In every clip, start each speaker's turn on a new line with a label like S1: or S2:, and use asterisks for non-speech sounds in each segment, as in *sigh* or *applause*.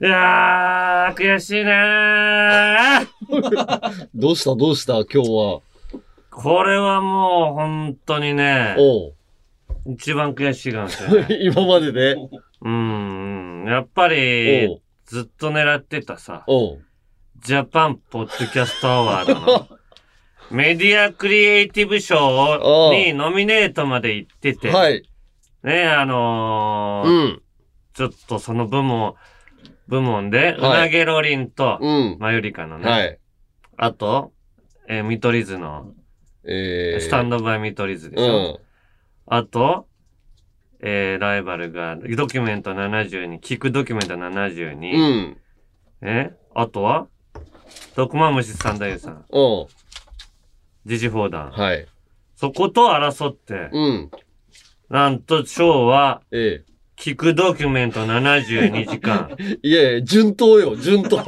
S1: いやー、悔しいねー。*laughs*
S2: どうしたどうした今日は？
S1: これはもう本当にね、一番悔しいかもしれない。*laughs*
S2: 今までで？
S1: うん、やっぱ
S2: お
S1: り
S2: う、
S1: ずっと狙ってたさ、ジャパンポッドキャストアワードの *laughs* メディアクリエイティブ賞にノミネートまで行ってて、
S2: はい。
S1: ね、あのー
S2: うん。
S1: ちょっとその部門、部門で、う
S2: はい
S1: なげろりんと、
S2: うん。
S1: マユリカのね、
S2: はい。
S1: あと、えー見取り図の、
S2: えー。
S1: スタンドバイ見取り図でしょ。
S2: うん。
S1: あと、えー、ライバルが、ドキュメント72、聞くドキュメント72、
S2: うん。
S1: えあとは、徳間虫三太夫さん、
S2: おう
S1: ジジフォーダン。
S2: はい。
S1: そこと争って、
S2: うん。
S1: なんと賞は、
S2: え
S1: 聞くドキュメント72時間。
S2: え。*laughs* いやいや、順当よ、順当。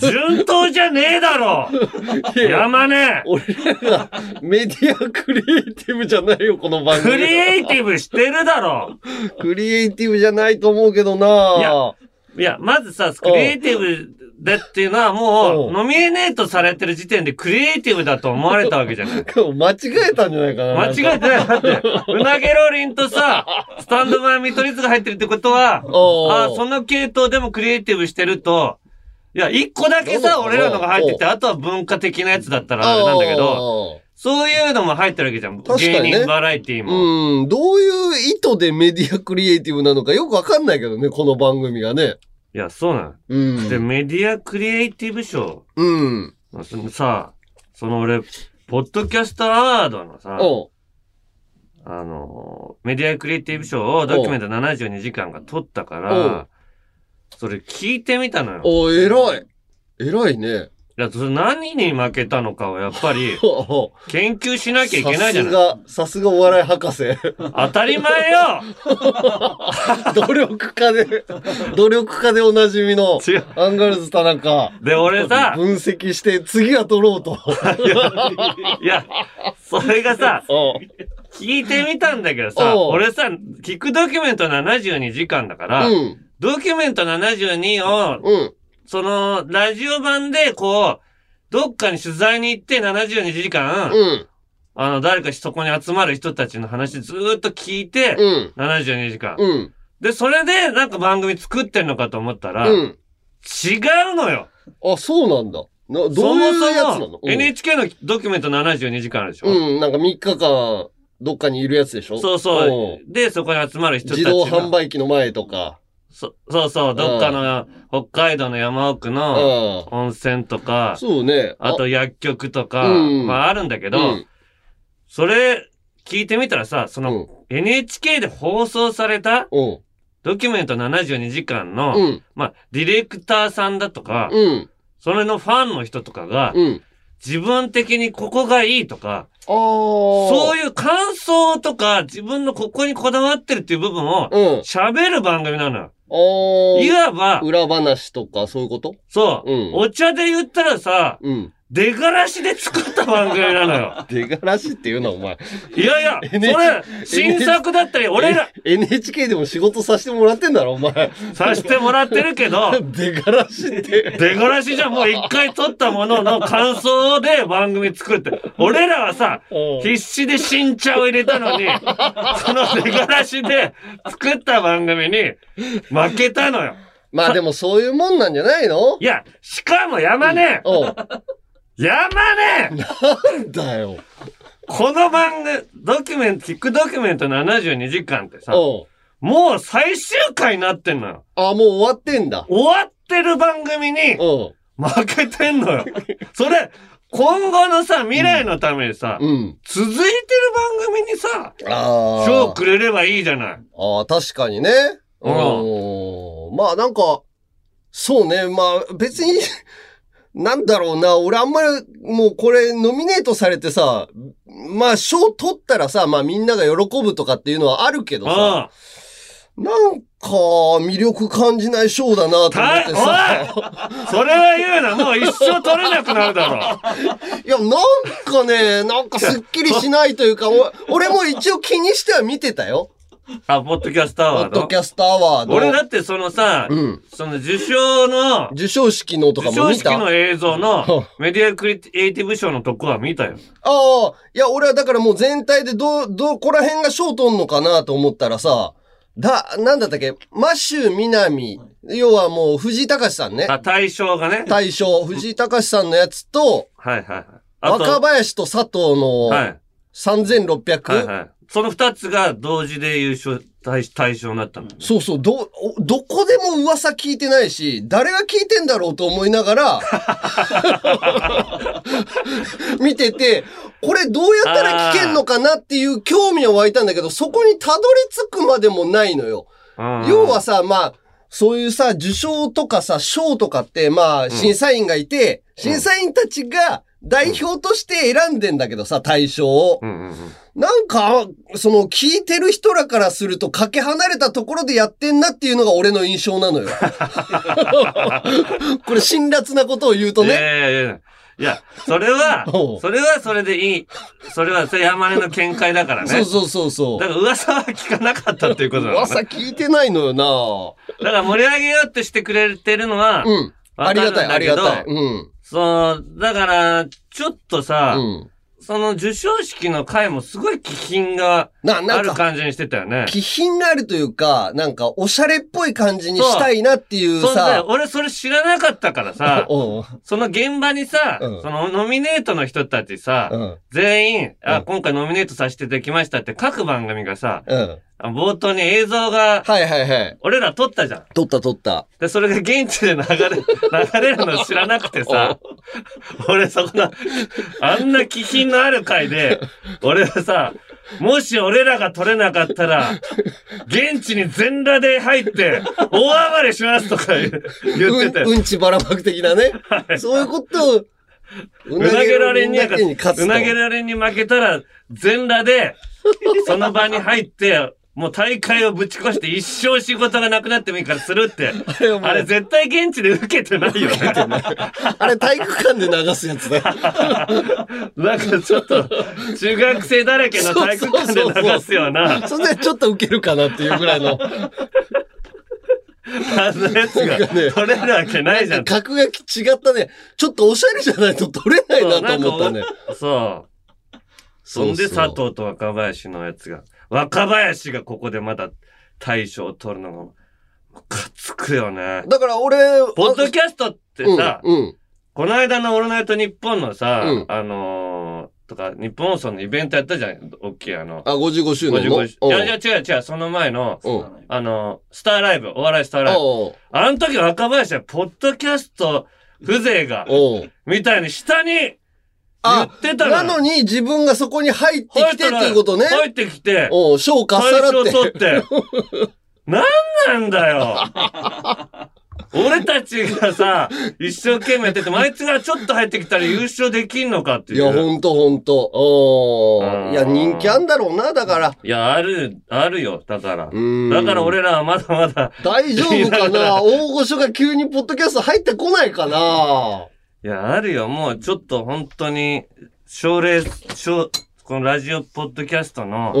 S1: 順当じゃねえだろ *laughs*
S2: いや
S1: 山根
S2: 俺らがメディアクリエイティブじゃないよ、この番組。
S1: クリエイティブしてるだろ
S2: クリエイティブじゃないと思うけどない
S1: やいや、まずさ、クリエイティブだっていうのはもう、
S2: うん
S1: ノミネートされてる時点でクリエイティブだと思われたわけじゃない。*laughs*
S2: 間違えたんじゃないかな。
S1: 間違えてない。だって、*laughs* うなげろりんとさ、スタンドバイ見取り図が入ってるってことは、
S2: お
S1: あその系統でもクリエイティブしてると、いや、一個だけさ、俺らのが入ってて、あとは文化的なやつだったらあれなんだけど、そういうのも入ってるわけじゃん。
S2: 確かにね
S1: 芸人バラエティも。
S2: うん、どういう意図でメディアクリエイティブなのかよくわかんないけどね、この番組がね。
S1: いや、そうなの。
S2: うん。
S1: で、メディアクリエイティブ賞。
S2: うん。
S1: そのさ、その俺、ポッドキャストアワードのさ、
S2: おう
S1: あの、メディアクリエイティブ賞をドキュメント72時間が取ったから、それ聞いてみたのよ。い
S2: おう偉い。偉いね。
S1: や、それ何に負けたのかをやっぱり *laughs* 研究しなきゃいけないじゃない。
S2: さすが、さすがお笑い博士。
S1: 当たり前よ *laughs*
S2: 努力家で、努力家でおなじみの。アンガールズ田中。
S1: で、俺さ、
S2: 分析して次は取ろうと。
S1: いや、それがさ、*laughs* 聞いてみたんだけどさ、俺さ、聞くドキュメント72時間だから、
S2: うん。
S1: ドキュメント72を
S2: うん。
S1: その、ラジオ版で、こう、どっかに取材に行って72時間、
S2: うん。
S1: あの、誰かそこに集まる人たちの話ずーっと聞いて、
S2: うん。
S1: 72時間。
S2: うん。
S1: で、それで、なんか番組作ってんのかと思ったら、
S2: うん。
S1: 違うのよ
S2: あ、そうなんだ。など
S1: そう
S2: いう
S1: も
S2: やつなの？
S1: そも、NHK のドキュメント72時間あるでしょ、
S2: うん、うん、なんか3日間、どっかにいるやつでしょ？
S1: そうそう。で、そこに集まる人たち
S2: 自動
S1: が
S2: 販売機の前とか。
S1: そそうそう、どっかの、北海道の山奥の
S2: うん。
S1: 温泉とか、
S2: そうね。
S1: あと薬局とか、
S2: うん
S1: まああるんだけど、
S2: うん
S1: それ聞いてみたらさ、その、NHK で放送された
S2: うん。
S1: ドキュメント72時間の、
S2: うん。
S1: まあ、ディレクターさんだとか、
S2: うん。
S1: それのファンの人とかが、
S2: うん。
S1: 自分的にここがいいとか。
S2: そ
S1: そういう感想とか、自分のここにこだわってるっていう部分を、
S2: うん。
S1: 喋る番組なのよ。
S2: あ
S1: いわば
S2: あ。、裏話とか、そういうこと？
S1: そう、
S2: うん
S1: お茶で言ったらさ、
S2: うん。
S1: 出がらしで作った番組なのよ。*laughs*
S2: 出がらしって言うな、お前。
S1: いやいや、それ、新作だったり、俺ら、
S2: え NHK でも仕事させてもらってんだろ、お前。
S1: させてもらってるけど、*laughs*
S2: 出がらしって。
S1: 出がらしじゃんもう一回撮ったものの感想で番組作るって。俺らはさ、
S2: うん
S1: 必死で新茶を入れたのに、*laughs* その出がらしで作った番組に負けたのよ。
S2: まあでもそういうもんなんじゃないの？
S1: いや、しかも山根、
S2: おう
S1: 山根
S2: なんだよ。
S1: この番組、ドキュメント、聞くドキュメント72時間ってさ、もう最終回になってんのよ。
S2: あ、もう終わってんだ。
S1: 終わってる番組に負けてんのよ。それ、今後のさ、未来のためにさ、
S2: うん。
S1: 続いてる番組にさ、
S2: ああ。
S1: 賞くれればいいじゃない。
S2: ああ、確かにね。
S1: う
S2: うんん。まあなんか、そうね。まあ別に、なんだろうな。俺あんまり、もうこれノミネートされてさ、まあ賞取ったらさ、まあみんなが喜ぶとかっていうのはあるけどさ、
S1: あ
S2: なんか魅力感じない賞だなと思ってさ。
S1: あ。それは言うな。もう一生取れなくなるだろ。*laughs*
S2: いや、なんかね、なんかすっきりしないというか、お俺も一応気にしては見てたよ。
S1: あ、ポッドキャストア
S2: ポ
S1: ワード
S2: ッドキャストアワード。
S1: 俺だってそのさ、
S2: うん。
S1: その受賞の、
S2: 授賞式のとか
S1: 授賞
S2: も見た？
S1: 式の映像のメディアクリエイティブ賞のとこは見たよ。
S2: ああ、いや、俺はだからもう全体でど、どこら辺が賞取んのかなと思ったらさ、だ、なんだったっけ？マッシュ南、要はもう藤井隆さんね。
S1: あ、対象がね。
S2: 大賞、藤井隆さんのやつと、
S1: はいはいはい。あと
S2: 若林と佐藤の
S1: はい。
S2: 3600、
S1: はいはい。その二つが同時で優勝対対象になったんだね。
S2: そうそう、ど、おどこでも噂聞いてないし、誰が聞いてんだろうと思いながら、*laughs* 見てて、これどうやったら聞けんのかなっていう興味は湧いたんだけど、そこにたどり着くまでもないのよ。
S1: うん
S2: 要はさ、まあ、そういうさ、受賞とかさ、賞とかって、まあ、審査員がいて、審査員たちが代表として選んでんだけどさ、対象を。なんか、その、聞いてる人らからすると、かけ離れたところでやってんなっていうのが俺の印象なのよ。*laughs* これ、辛辣なことを言うと
S1: い
S2: ね。
S1: やいやいや。いや、それはそれはそれでいい。それは、それ山根の見解だからね。
S2: そうそうそうそう
S1: だ。から噂は聞かなかったっていうことだから
S2: 噂
S1: ね。
S2: 聞いてないのよな
S1: だから盛り上げようとしてくれてるのは、
S2: うん。ありがたい、ありがたい。うん。
S1: そう、だから、ちょっとさ、
S2: うん。
S1: その授賞式の回もすごい気品が
S2: な、
S1: ある感じにしてたよね。
S2: 気品があるというか、なんか、おしゃれっぽい感じにしたいなっていう
S1: そう。俺それ知らなかったからさ *laughs*
S2: うん。
S1: その現場にさ、
S2: うん
S1: そのノミネートの人たちさ、
S2: うん。
S1: 全員、あ、
S2: うん
S1: 今回ノミネートさせていただきましたって各番組がさ、
S2: うん。
S1: あ冒頭に映像が、
S2: はいはいはい。
S1: 俺ら撮ったじゃん。
S2: 撮った撮った。
S1: で、それが現地で流れ、*laughs* 流れるの知らなくてさ、俺そこの、あんな気品のある回で、俺はさ、もし俺らが撮れなかったら、現地に全裸で入って、大暴れしますとか言ってて、
S2: うん、うんちばらまく的なね。そういうことを、う
S1: うなげられに。うなげられに負けたら、全裸で、その場に入って、もう大会をぶち越して一生仕事がなくなってもいいからするって。
S2: あれ
S1: あれ絶対現地で受けてないよね。*laughs*
S2: あれ体育館で流すやつだよ。
S1: なんかちょっと、中学生だらけの体育館で流すような、
S2: そんでちょっとウケるかなっていうぐらいの。
S1: あのやつが取れるわけないじゃん。
S2: 格が違ったね。ちょっとおしゃれじゃないと撮れないなと思ったね。
S1: そう。そんで佐藤と若林のやつが、若林がここでまだ大賞を取るのが、ムカつくよね。
S2: だから俺、
S1: ポッドキャストってさ、
S2: うん、うん。
S1: この間のオールナイトニッポンのさ、
S2: うん
S1: あのー、とか、日本放送のイベントやったじゃん。大きいあの、
S2: あ、55周年の
S1: ？55いやいや違う違う、その前の、
S2: うん。
S1: あの、スターライブ、お笑いスターライブ。あの時若林は、ポッドキャスト風情が、みたいに下に言
S2: あ
S1: ってた
S2: なのに自分がそこに入ってきてっていうことね。
S1: 入ってきて、
S2: おう、賞かっさらって。
S1: 取って。*laughs* なんなんだよ。俺たちがさ、一生懸命やってても、あいつがちょっと入ってきたら優勝できんのかっていう。
S2: いや、ほんとほんと。おいや、人気あんだろうな、だから。
S1: いや、ある、あるよ。だから。
S2: うん
S1: だから俺らはまだまだ、
S2: 大丈夫かな？*laughs* 大御所が急にポッドキャスト入ってこないかな？い
S1: や、あるよ。もうちょっと本当に、奨励、奨、このラジオポッドキャストの、
S2: うん。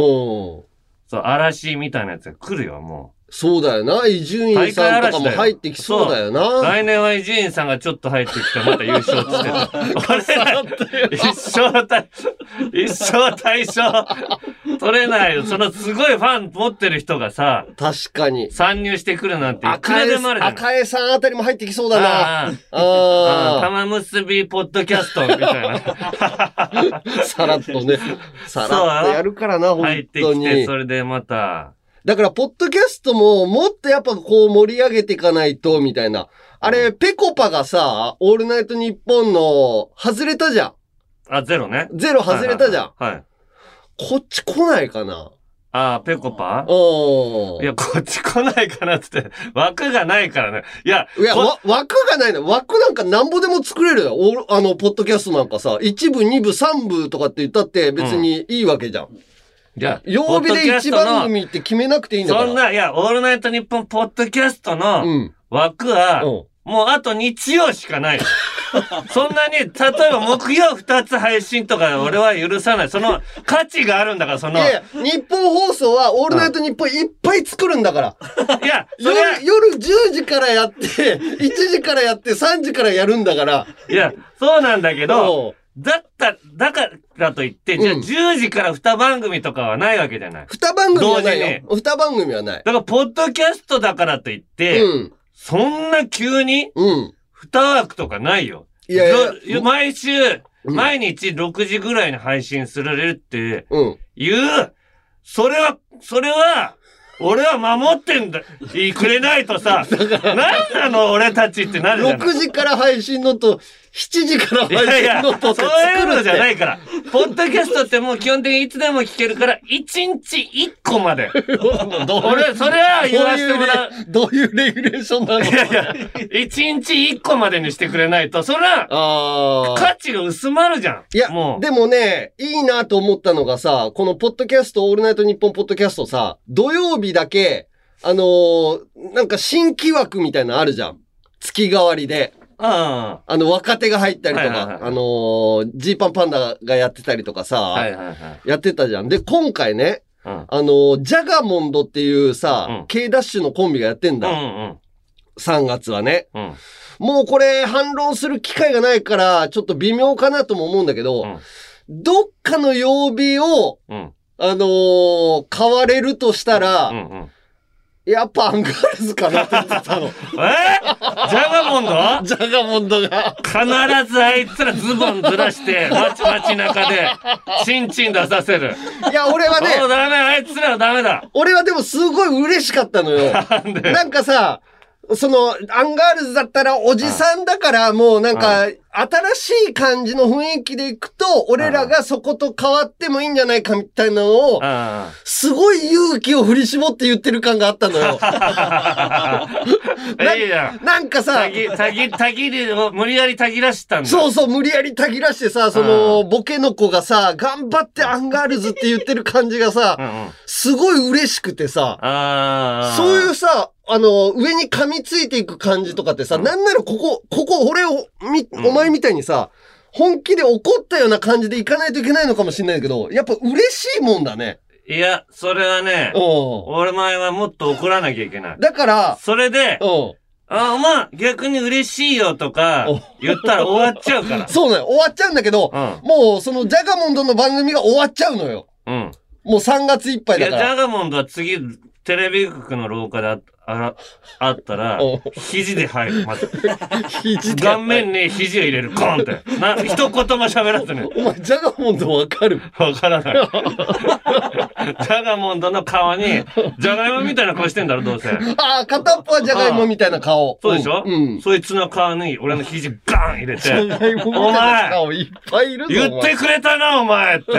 S1: そう、嵐みたいなやつが来るよ、も
S2: そうだよな。伊集院さんとかも入ってきそうだよ
S1: う。
S2: な。
S1: 来年は伊集院さんがちょっと入ってきて、また優勝つ *laughs* ってた。一生対、一生対象、取れないよ。そのすごいファン持ってる人がさ、
S2: 確かに。
S1: 参入してくるなんていくらでもあるじゃない。
S2: 赤江さんあたりも入ってきそうだな。
S1: ああ玉結びポッドキャストみたいな。
S2: あ、*laughs* さらっとね。さらっとやるからな、*laughs*
S1: 入
S2: 本
S1: ってきて、
S2: 当に。
S1: それでまた、
S2: だから、ポッドキャストも、もっとやっぱこう盛り上げていかないと、みたいな。あれ、ペコパがさ、オールナイトニッポンの、外れたじゃん。
S1: あ、ゼロね。
S2: ゼロ外れたじゃん。
S1: はいはいはい。はい
S2: こっち来ないかな
S1: ああ、ペコパ？
S2: おー。
S1: いや、こっち来ないかなって枠がないからね。いや、
S2: いや、枠がないの。枠なんかなんぼでも作れるよ。おあの、ポッドキャストなんかさ、1部、2部、3部とかって言ったって別にいいわけじゃん。
S1: いや、
S2: 曜日で1番組って決めなくていいんだから。
S1: そんな、いや、オールナイトニッポンポッドキャスト
S2: う
S1: の
S2: ん。
S1: 枠は、
S2: うん。
S1: もうあと日曜しかない。*laughs* そんなに、例えば木曜2つ配信とか俺は許さない。その価値があるんだから、その。
S2: いや日本放送はオールナイト日本いっぱい作るんだから。
S1: いや、そ
S2: 夜夜10時からやって、1時からやって、3時からやるんだから。
S1: いや、そうなんだけ
S2: お
S1: ど
S2: う、
S1: だった、だからといって、じゃあ
S2: うん
S1: 10時から2番組とかはないわけじゃない。
S2: 二番組はない
S1: 同
S2: よ。二番組はない。
S1: だから、ポッドキャストだからといって、
S2: うん。
S1: そんな急に
S2: うん。
S1: 2枠とかないよ。
S2: いやいや
S1: ぞ毎週、
S2: うん
S1: 毎日6時ぐらいに配信するれるって
S2: うん。
S1: いう、それは、それは、俺は守ってんだ、いくれないとさ、*laughs* なんなの俺たちってなるじゃん。
S2: 6時から配信のと、7時から配
S1: や、そう
S2: 信のとって
S1: いうのじゃな
S2: 作る
S1: いから。ポッドキャストってもう基本的にいつでも聞けるから、1日1個まで。*laughs* 俺、それは言わせてもらう。
S2: どういうレギュレーションなの？
S1: いやいや、1日1個までにしてくれないと、それは、
S2: ああ。
S1: 価値が薄まるじゃん。
S2: いや
S1: も、う。
S2: でもね、いいなと思ったのがさ、このポッドキャスト、オールナイトニッポンポッドキャストさ、土曜日だけ、あのーなんか新規枠みたいなのあるじゃん。月替わりで。
S1: うん。
S2: あの、若手が入ったりと
S1: はいはいはい
S2: か、あのージーパンパンダがやってたりとかさ、
S1: はいはいはい。
S2: やってたじゃん。で、今回ね、
S1: うん。
S2: あのージャガモンドっていうさ、
S1: うん
S2: K ダッシュのコンビがやってん
S1: う
S2: だ。
S1: ん
S2: 3月はね。
S1: うん。うん。
S2: もうこれ反論する機会がないから、ちょっと微妙かなとも思うんだけど、
S1: うん
S2: どっかの曜日を、
S1: うん。
S2: あのー変われるとしたら、
S1: うんうん。
S2: やっぱアンガールズかなって言ってたの。*laughs*
S1: えー、ジャガモンド？
S2: ジャガモンドが。
S1: 必ずあいつらズボンずらして、街街中で、チンチン出させる。
S2: いや、俺は
S1: もう
S2: ね、
S1: ダメ、あいつらはダメだ。
S2: 俺はでもすごい嬉しかったのよ。
S1: なん
S2: かさ、その、アンガールズだったらおじさんだからもうなんか、新しい感じの雰囲気でいくと、俺らがそこと変わってもいいんじゃないかみたいなのを、
S1: あ
S2: すごい勇気を振り絞って言ってる感があったのよ。
S1: あ。いいやん。
S2: なんかさ
S1: た、ぎ、たぎ、たぎりを無理やりたぎらしたんだ。
S2: そうそう、無理やりたぎらしてさ、その、ボケの子がさ、頑張ってアンガールズって言ってる感じがさ
S1: う、んうん。
S2: すごい嬉しくてさ。そういうさ、あの、上に噛みついていく感じとかってさ、
S1: うん
S2: なんならここ、ここ、俺を、み、
S1: うん
S2: お前みたいにさ、本気で怒ったような感じでいかないといけないのかもしれないけど、やっぱ嬉しいもんだね。
S1: いや、それはね、
S2: うん。
S1: 俺前はもっと怒らなきゃいけない。
S2: だから、
S1: それで、
S2: うん。
S1: あ、まあ、逆に嬉しいよとか
S2: お、
S1: 言ったら終わっちゃうから。*laughs*
S2: そうなの、終わっちゃうんだけど、
S1: うん。
S2: もう、その、ジャガモンドの番組が終わっちゃうのよ。
S1: うん。
S2: もう3月いっぱい
S1: いや、
S2: だから。
S1: ジャガモンドは次、テレビ局の廊下でああらあったら
S2: お、
S1: 肘で入る。まず、
S2: 肘で
S1: 顔面に肘を入れる。コーンって。な、一言も喋らずに。
S2: お前、ジャガモンドわかる？
S1: わからない。*laughs* ジャガモンドの顔に、ジャガイモみたいな顔してんだろ、どうせ。
S2: ああ、片っぽはジャガイモみたいな顔。
S1: そうでしょ？
S2: うん。
S1: そいつの顔に、俺の肘ガーン入れ
S2: ジャ
S1: て、
S2: ガイモみたいな顔いっぱいいるぞ。
S1: 言ってくれたな、お前って。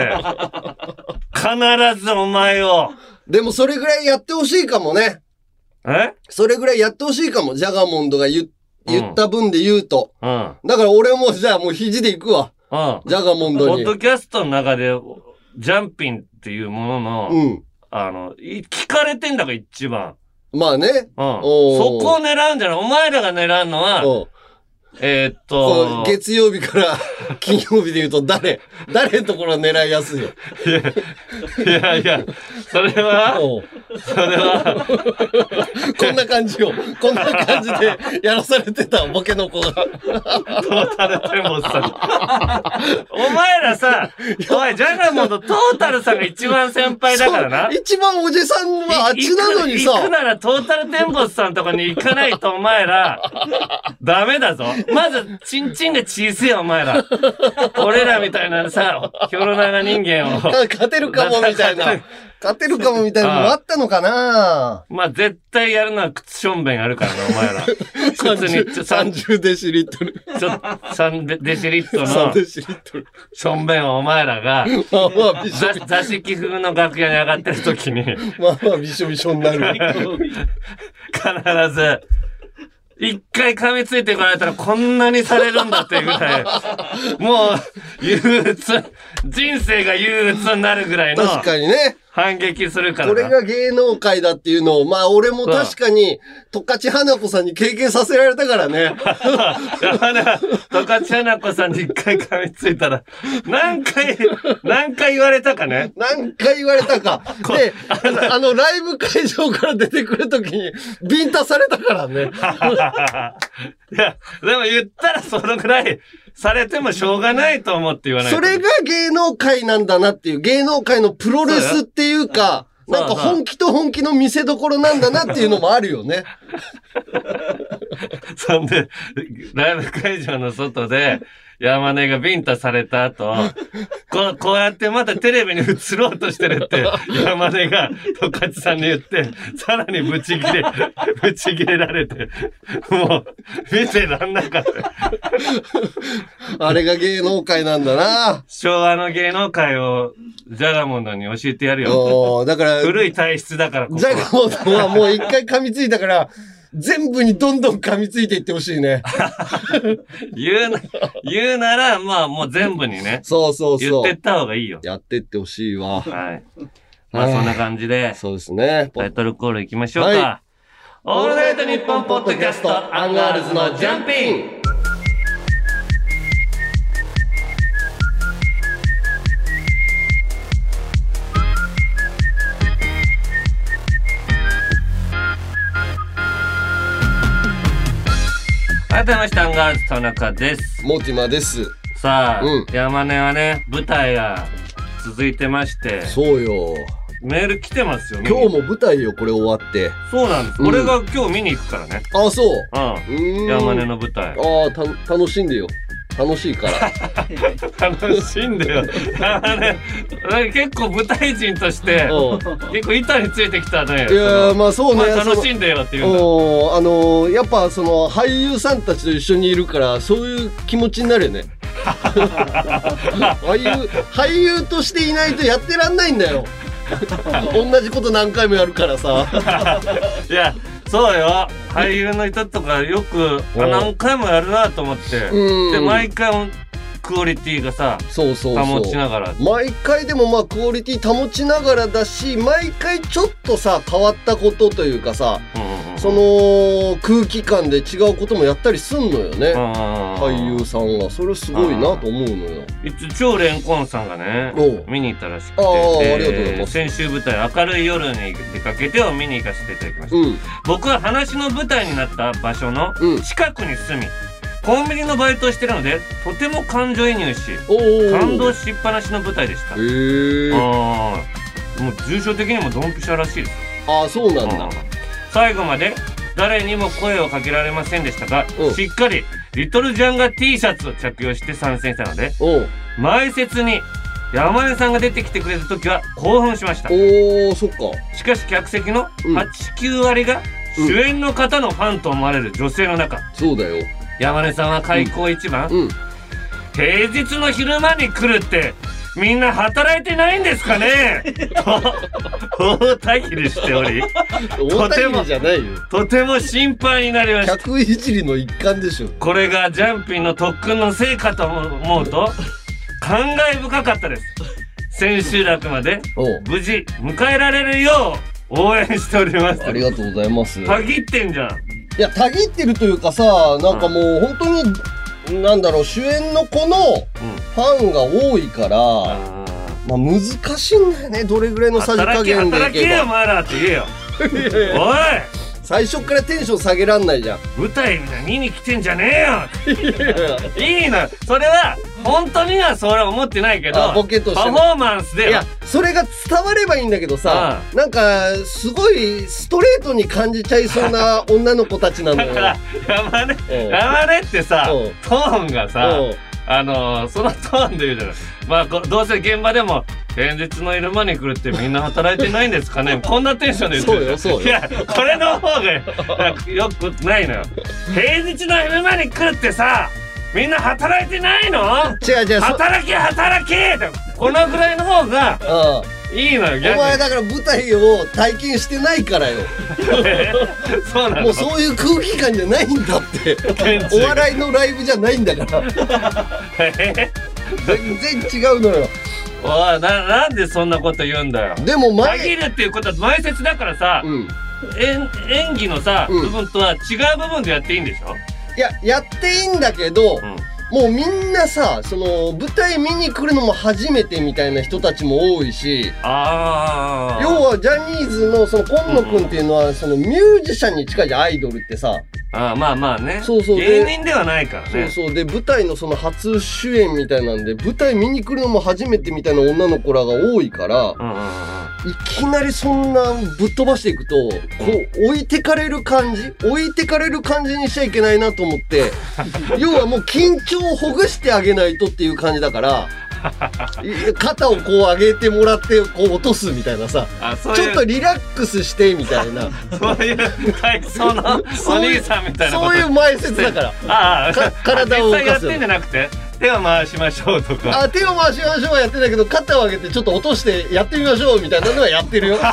S1: 必ずお前を。
S2: でもそれぐらいやってほしいかもね。
S1: え？
S2: それぐらいやってほしいかも。ジャガモンドが言言った分で言うと。
S1: うん。
S2: だから俺もじゃあもう肘で行くわ。
S1: うん。
S2: ジャガモン
S1: ポ
S2: ドに。
S1: ッドキャストの中で、ジャンピンっていうものの、
S2: うん。
S1: あの、い聞かれてんだから一番。
S2: まあね。
S1: うん。そ
S2: おー
S1: こを狙うんじゃない？お前らが狙うのは、
S2: うん
S1: えーっと、
S2: 月曜日から金曜日で言うと誰 *laughs* 誰のところ狙いやすいよ。
S1: いやいや、それは、
S2: うん
S1: それは、*laughs*
S2: こんな感じよ。こんな感じでやらされてた、ボケの子が。
S1: トータルテンボスさん。お前らさ、おい、ジャガモンドトータルさんが一番先輩だからな。
S2: 一番おじさんはあっちなのにさ。
S1: 行くならトータルテンボスさんとかに行かないとお前ら、ダメだぞ。まず、チンチンが小せえよ、お前ら。俺らみたいなさ、ヒョロ長人間を。*laughs*
S2: 勝てるかもみたいな。勝てるかもみたいなのもあったのかな
S1: まあ、絶対やるのは靴しょんべんやるからな、お前ら。*laughs* 靴にちょ、さんち
S2: ?30 デシリットル。
S1: ょ、3デデシリット
S2: 3
S1: の
S2: デシリットル。
S1: しょんべんをお前らが、座敷風の楽屋に上がってる時に、*laughs*
S2: まあまあびしょびしょになる。
S1: 必ず、一回噛みついてこられたらこんなにされるんだっていうぐらい、*laughs* もう、憂鬱、人生が憂鬱になるぐらいの、
S2: 確かにね。
S1: 反撃するからな。
S2: これが芸能界だっていうのを、まあ俺も確かに、十勝花子さんに経験させられたからね。*laughs*
S1: 十勝花子さんに一回噛みついたら、何回、何回言われたかね？
S2: 何回言われたか。で、あの、ライブ会場から出てくるときに、ビンタされたからね。*laughs*
S1: いや、でも言ったらそのぐらいされてもしょうがないと思って言わないと
S2: それが芸能界なんだなっていう、芸能界のプロレスっていうか、なんか本気と本気の見せ所なんだなっていうのもあるよね。*laughs*
S1: そんで、ライブ会場の外で、山根がビンタされた後、こう、こうやってまたテレビに映ろうとしてるって、山根が十勝さんに言って、さらにブチ切れ、ブチ切れられて、もう、見てらんなかった。
S2: あれが芸能界なんだな。
S1: 昭和の芸能界を、ジャガモンドに教えてやるよ。
S2: だから、
S1: 古い体質だから、ここ
S2: ジャガモンドはもう一回噛みついたから、全部にどんどん噛みついていってほしいね。*laughs*
S1: 言うな、言うなら、まあもう全部にね、
S2: そうそうそう
S1: 言ってっ。た方がいいよ。
S2: やってってほしいわ。
S1: はい。まあそんな感じで、
S2: そうですね。
S1: タイトルコールいきましょうか。
S2: は
S1: オールナイトニッポンポッドキャスト、アンガールズのジャンピンガールズ田中です。
S2: モティマです。
S1: さあ、
S2: うん
S1: 山根はね、舞台が続いてまして、
S2: そうよ。
S1: メール来てますよ、
S2: 今日も舞台よ、これ終わって。
S1: そうなんです。
S2: うん
S1: 俺が今日見に行くからね。
S2: あ、そう。
S1: う
S2: うー
S1: ん。
S2: ん。
S1: 山根の舞台。
S2: ああ、た、楽しんでよ。楽しいから。
S1: 楽しんでよ。結構舞台人として、
S2: うん
S1: 結構板についてきたね。
S2: いやーまあそうね
S1: 楽
S2: そ
S1: しんでよって言う
S2: あのーやっぱその俳優さんたちと一緒にいるからそういう気持ちになるよね *laughs* 俳優俳優としていないとやってらんないんだよ同じこと何回もやるからさ
S1: いや、そうよ。俳優の人とかよく、何回もやるなと思って。
S2: うん
S1: で、毎回クオリティがさ、
S2: そうそうそう。
S1: 保ちながら。
S2: 毎回でもまあクオリティ保ちながらだし毎回ちょっとさ変わったことというかさ
S1: うんうんうん
S2: その空気感で違うこともやったりすんのよね。
S1: 俳
S2: 俳優さんは。それすごいなと思うのよ。
S1: 一応超レンコンさんがね見に行ったらしくて。
S2: あありがとうございます。
S1: 先週舞台「明るい夜に出かけて」を見に行かせていただきました、
S2: うん。
S1: 僕は話の舞台になった場所の
S2: うん。
S1: 近くに住みコンビニのバイトをしてるのでとても感情移入し感動しっぱなしの舞台でした。
S2: へえ
S1: もう重症的にもドンピシャらしいです。
S2: ああそうなんだ。
S1: うん最後まで誰にも声をかけられませんでしたが、
S2: うん。
S1: しっかりリトルジャンガ T シャツを着用して参戦したので前説に山根さんが出てきてくれた時は興奮しました。
S2: おーそっか。
S1: しかし客席の
S2: うん。
S1: 89割が主演の方のファンと思われる女性の中。
S2: そうだよ
S1: 山根さんは開口一番、
S2: うん。
S1: 平日の昼間に来るってみんな働いてないんですかね？と大たぎりしており。
S2: 大谷じゃないよ。
S1: とても心配になりました。
S2: 客いじりの一環でしょ。
S1: これがジャンピンの特訓の成果と思うと感慨深かったです。千秋楽まで無事迎えられるよう応援しております。
S2: ありがとうございます。い
S1: たぎってんじゃん
S2: やたぎってるというかさなんかもう本当になんだろう主演の子のファンが多いから
S1: あ
S2: まあ難しいんだよねどれぐらいの
S1: ー
S2: さじ加
S1: 働け
S2: 減で。い
S1: 働け
S2: けば
S1: よお前らって言えよ。*laughs* おい
S2: 最初からテンション下げらんないじゃん。
S1: 舞台見に来てんじゃねえよ。いいのそれは本当にはそれは思ってないけど
S2: あボケとしてね。
S1: パフォーマンスで
S2: いやそれが伝わればいいんだけどさ
S1: う
S2: なんかすごいストレートに感じちゃいそうな *laughs* 女の子たちなんだよ
S1: だから山根
S2: うん。
S1: 山根ってさ
S2: うん。
S1: トーンがさ
S2: うん
S1: あのーそのトーンで言うじゃない。まあこどうせ現場でも平日の昼間に来るってみんな働いてないんですかね？こんなテンションで言ってる。
S2: そうよそうよ。
S1: いやこれの方がよくないのよ平日の昼間に来るってさみんな働いてないの？
S2: 違う違うそ
S1: 働け働け！ってこのぐらいの方が
S2: うん
S1: いいのよ逆
S2: お前
S1: に
S2: だから舞台を体験してないからよ。*laughs*
S1: そうなの
S2: もうそういう空気感じゃないんだって。お笑いのライブじゃないんだから。*laughs* 全然違うのよ。
S1: おいななんでそんなこと言うんだよ。
S2: でも前
S1: 限るっていうことは前説だからさ、
S2: うん。
S1: 演演技のさ、
S2: うん。
S1: 部分とは違う部分でやっていいんでしょ、
S2: いややっていいんだけど、
S1: うん
S2: もうみんなさその舞台見に来るのも初めてみたいな人たちも多いし
S1: ああ
S2: 要はジャニーズのその今野くんっていうのはそのミュージシャンに近いじゃんアイドルってさ
S1: あーまあまあね。
S2: そうそう。
S1: 芸人ではないから
S2: そう
S1: ね
S2: そう。で舞台のその初主演みたいなんで舞台見に来るのも初めてみたいな女の子らが多いから
S1: うんうんうん
S2: いきなりそんなぶっ飛ばしていくとこう置いてかれる感じ置いてかれる感じにしちゃいけないなと思って *laughs* 要はもう緊張をほぐしてあげないとっていう感じだからい肩をこう上げてもらってこう落とすみたいなさ。ちょっとリラックスしてみたいな。
S1: そういう体操の *laughs* お兄さんみたいな
S2: そういう前説だから。
S1: ああ
S2: か体を動かす
S1: やってんじゃなくて手を回しましょうとか。
S2: あ手を回しましょうはやってないけど肩を上げてちょっと落としてやってみましょうみたいなのはやってるよ。*laughs*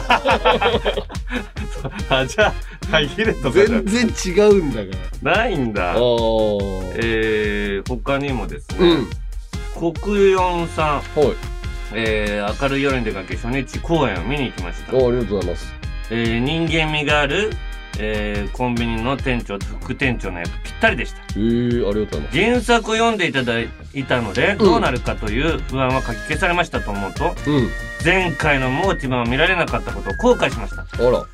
S1: あじゃあ限るとか
S2: 全然違うんだか
S1: ないんだ。えー、他にもですね、
S2: うん
S1: 国四さん、
S2: はい。
S1: えー、明るい夜に出かけ初日公演を見に行きました。
S2: あありがとうございます。
S1: えー人間味がある、えーコンビニの店長と副店長の役ぴったりでした。
S2: へえありがとうございます。
S1: 原作を読んでいただいたので、どうなるかという不安はかき消されましたと思うと
S2: うん。
S1: 前回のモーティマを見られなかったことを後悔しました。
S2: あら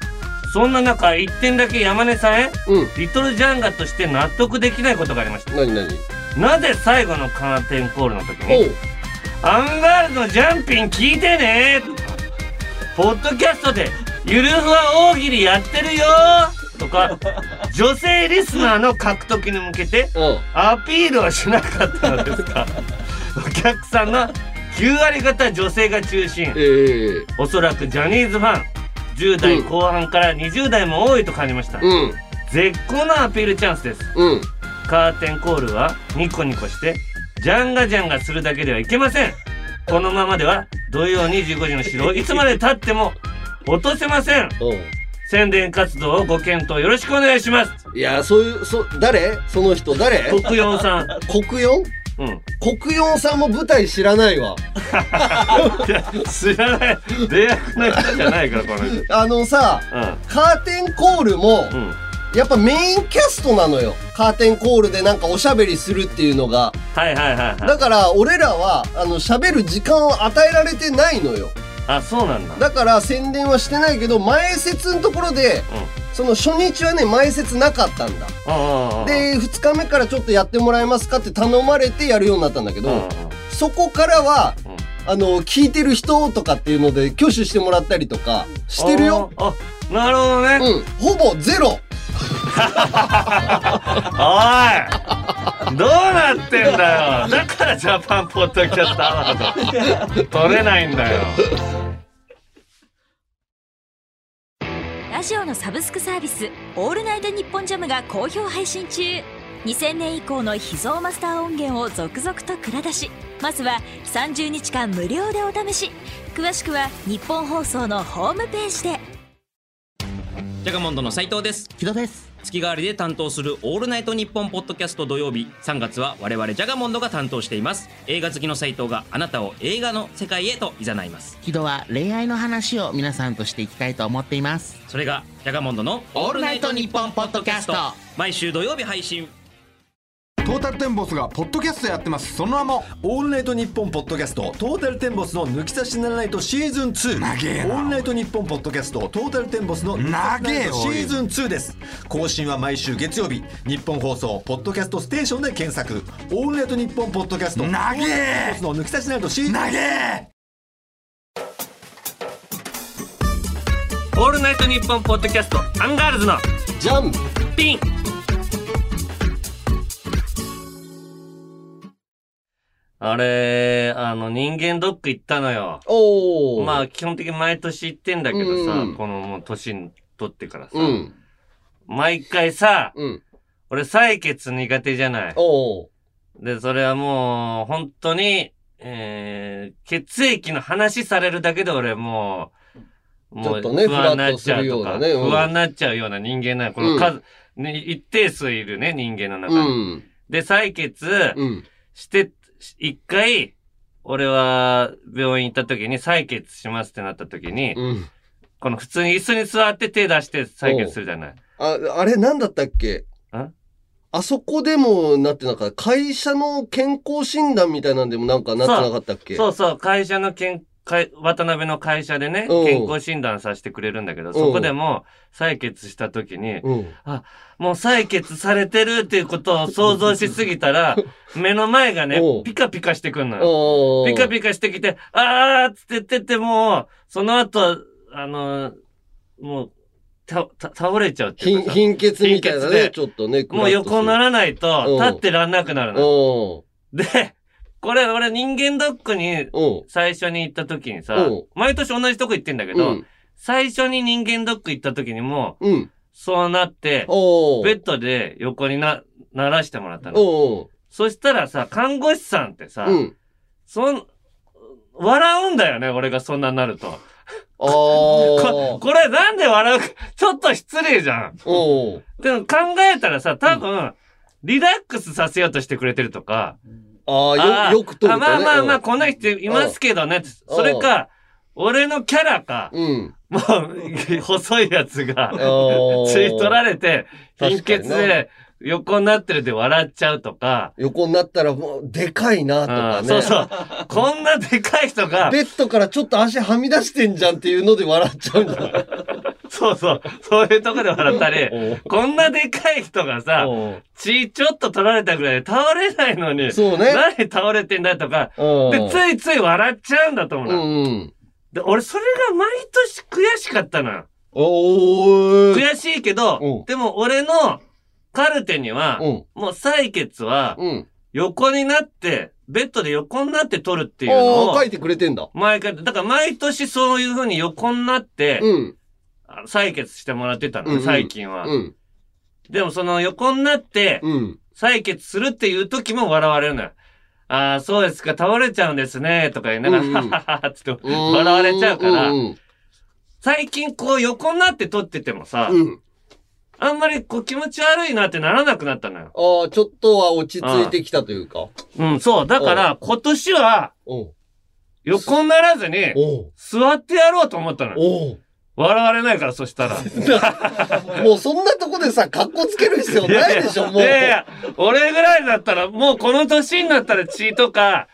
S1: そんな中一点だけ山根さんへ
S2: うん。
S1: リトルジャンガとして納得できないことがありました。
S2: 何何？
S1: なぜ最後のカーテンコールの時
S2: お
S1: に
S2: う。
S1: アンガールズのジャンピン聞いてねポッドキャストでゆるふわ大喜利やってるよとか *laughs* 女性リスナーの獲得に向けて
S2: うん。
S1: アピールはしなかったのですか？お客さんの9割方女性が中心。
S2: ええ。
S1: おそらくジャニーズファン10代後半から20代も多いと感じました。
S2: うん。
S1: 絶好のアピールチャンスです。
S2: うん。
S1: カーテンコールはニコニコしてジャンガジャンガするだけではいけません。このままでは土曜25時の城を *laughs* いつまで経っても落とせません。
S2: う。
S1: 宣伝活動をご検討よろしくお願いします。
S2: んいやそういうそ誰？その人誰？
S1: 国四さん。
S2: 国四？
S1: うん。
S2: 国四さんも舞台知らないわ。
S1: 知らない。出役の人じゃないからこの人。うん
S2: あのさカーテンコールも
S1: うん。
S2: やっぱメインキャストなのよ。カーテンコールでなんかおしゃべりするっていうのが。
S1: はいはいはいはい。
S2: だから俺らはあの喋る時間を与えられてないのよ
S1: あそうなんだ。
S2: だから宣伝はしてないけど前説のところでその初日はね前説なかったんだ。
S1: うんうん
S2: で2日目からちょっとやってもらえますかって頼まれてやるようになったんだけど、
S1: うんうん
S2: そこからは
S1: うん。
S2: あの聞いてる人とかっていうので挙手してもらったりとかしてるよ。
S1: ああなるほどね、
S2: うん。ほぼゼロ
S1: おいどうなってんだよ。だからジャパンポッドキャストアワード取れないんだよ。
S3: ラジオのサブスクサービス「オールナイトニッポンジャム」が好評配信中。2000年以降の秘蔵マスター音源を続々と蔵出し。まずは30日間無料でお試し。詳しくは日本放送のホームページで。
S4: ジャガモンドの斉藤です。
S5: 木戸です。
S4: 月替わりで担当するオールナイトニッポンポッドキャスト土曜日。3月は我々ジャガモンドが担当しています。映画好きの斉藤があなたを映画の世界へと誘います。
S5: 木戸は恋愛の話を皆さんとしていきたいと思っています。
S4: それがジャガモンドの
S5: オールナイトニッポンポッドキャスト。
S4: 毎週土曜日配信
S6: トータルテンボスがポッドキャストやってます。その名も
S7: オールナイトニッポンポッドキャストトータルテンボスのぬきさしならナイトシーズン2
S6: 長えな
S7: オールナイトニッポンポッドキャストトータルテンボスのぬきさしならナイトシーズン2です。更新は毎週月曜日。ニッポン放送ポッドキャストステーションで検索。オールナイトニッポンポッドキャスト
S6: 長え。
S7: トータルテンボスのぬきさしならナイトシーズン
S6: 2長え
S1: オールナイトニッポンポッドキャストアンガールズの
S2: ジャン
S1: ピンあれあの人間ドック行ったのよ。
S2: おお
S1: まあ基本的に毎年行ってんだけどさ、
S2: うん。
S1: このもう年に取ってからさ、
S2: うん。
S1: 毎回さ
S2: うん。
S1: 俺採血苦手じゃない。
S2: おお
S1: でそれはもう本当にえー、血液の話されるだけで俺もうも
S2: ちょっとね
S1: 不安になっちゃう
S2: とするよ
S1: とか、
S2: うなね。うん
S1: 不安になっちゃうような人間なの。この数、ね一定数いるね人間の中
S2: う
S1: に、
S2: ん。
S1: で採血
S2: うん。
S1: して一回俺は病院行った時に採血しますってなった時に、
S2: うん。
S1: この普通に椅子に座って手出して採血するじゃない。
S2: あ、あれなんだったっけ？
S1: ん
S2: あそこでもなってなかった。会社の健康診断みたいなんでもなんかなってなかったっけ？
S1: そうそう、会社の健会渡辺の会社でね、
S2: うん
S1: 健康診断させてくれるんだけど、そこでも採血した時に、
S2: うん。
S1: もう採血されてるっていうことを想像しすぎたら、*laughs* 目の前がねピカピカしてくんのよ。ピカピカしてきて、あーっつって言ってても、その後、あの、もう、た、た、倒れちゃうっていう
S2: 貧
S1: かさ
S2: 貧血みたいなね、
S1: 貧血で
S2: ちょっとね。
S1: もう横な
S2: ら
S1: らないと、
S2: うん
S1: 立ってらんなくなるの。
S2: お
S1: で、これ俺人間ドックに
S2: うん。
S1: 最初に行った時にさ
S2: うん、
S1: 毎年同じとこ行ってんだけど、
S2: うん。
S1: 最初に人間ドック行った時にも、
S2: うん。
S1: そうなって、
S2: おー
S1: ベッドで横にな、ならしてもらったの。
S2: おー
S1: そしたらさ、看護師さんってさ、
S2: うん。
S1: そん、笑うんだよね、俺がそんなになると。
S2: あ *laughs*
S1: こ
S2: ー。
S1: これなんで笑うか、ちょっと失礼じゃん。
S2: おー
S1: でも考えたらさ、多分、リラックスさせようとしてくれてるとか、
S2: あ
S1: あ
S2: よ、よく撮る
S1: あ
S2: とね。
S1: まあまあまあ、
S2: うん
S1: こんな人いますけどね。それか、俺のキャラか、
S2: うん。
S1: もう、細いやつが、*laughs*
S2: おー
S1: 吸い取られて、貧血で横になってるで笑っちゃうとか、
S2: 横になったらもう、でかいなとかね。
S1: うんそうそう。こんなでかい人が、
S2: ベッドからちょっと足はみ出してんじゃんっていうので笑っちゃうんじゃない？
S1: そうそう、そういうとこで笑ったり、こんなでかい人がさ、血ちょっと取られたぐらいで倒れないのに、
S2: そうね。
S1: 何倒れてんだとか、
S2: うん
S1: で、ついつい笑っちゃうんだと思う
S2: う
S1: の。
S2: んうん。
S1: で、俺それが毎年悔しかったのよ。
S2: おー。
S1: 悔しいけど
S2: うん、
S1: でも俺のカルテには、
S2: うん。
S1: もう採血は
S2: うん。
S1: 横になって、ベッドで横になって取るっていうのを
S2: 書いてくれてんだ。
S1: 毎回、だから毎年そういう風に横になって、
S2: うん。
S1: 採血してもらってたのね、
S2: うんうん
S1: 最近は。
S2: うん。
S1: でもその横になって、
S2: うん。
S1: 採血するっていう時も笑われるのよ。ああ、そうですか、倒れちゃうんですね、とか言いながら、はははつって笑われちゃうから、
S2: うん。
S1: 最近こう横になって撮っててもさ、
S2: うん。
S1: あんまりこう気持ち悪いなってならなくなったのよ。
S2: ああ、ちょっとは落ち着いてきたというか。
S1: うん、そう。だから、今年は横にならずに、座ってやろうと思ったのよ。笑われないから、そしたら。*laughs*
S2: もうそんなとこでさ、格好つける必要ないでしょ、もう。
S1: いやいや、俺ぐらいだったら、もうこの年になったら血とか、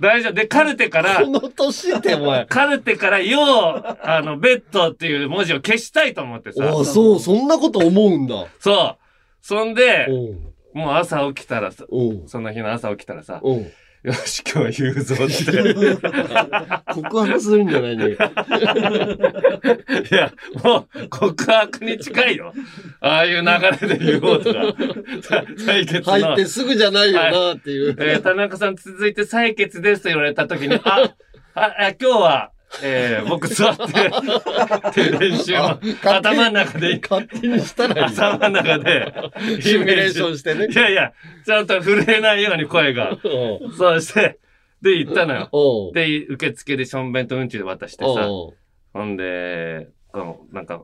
S1: 大丈夫。で、カルテから
S2: こ、の年ってお前。
S1: カルテから、よう、あの、ベッドっていう文字を消したいと思ってさ。
S2: ああ、そう、そんなこと思うんだ。
S1: そう。そんで、もう朝起きたらさ、その日の朝起きたらさ、よし、今日は言うぞって。*laughs*
S2: 告白するんじゃないね。
S1: いや、もう、告白に近いよ。ああいう流れで言おうとか。さ採血の。
S2: 入ってすぐじゃないよなっていう。
S1: えー田中さん続いて採血ですと言われた時に、あ、あ、あ今日は、えー僕座って、っていう練習を頭の中で、
S2: 勝手にしたらいい。
S1: 頭の中で、
S2: シミュレーションしてね
S1: い。やいや、ちゃんと震えないように声が。そうして、で、行ったのよ。で、受付でしょんべんとうんちで渡してさ、ほんで、この、なんか、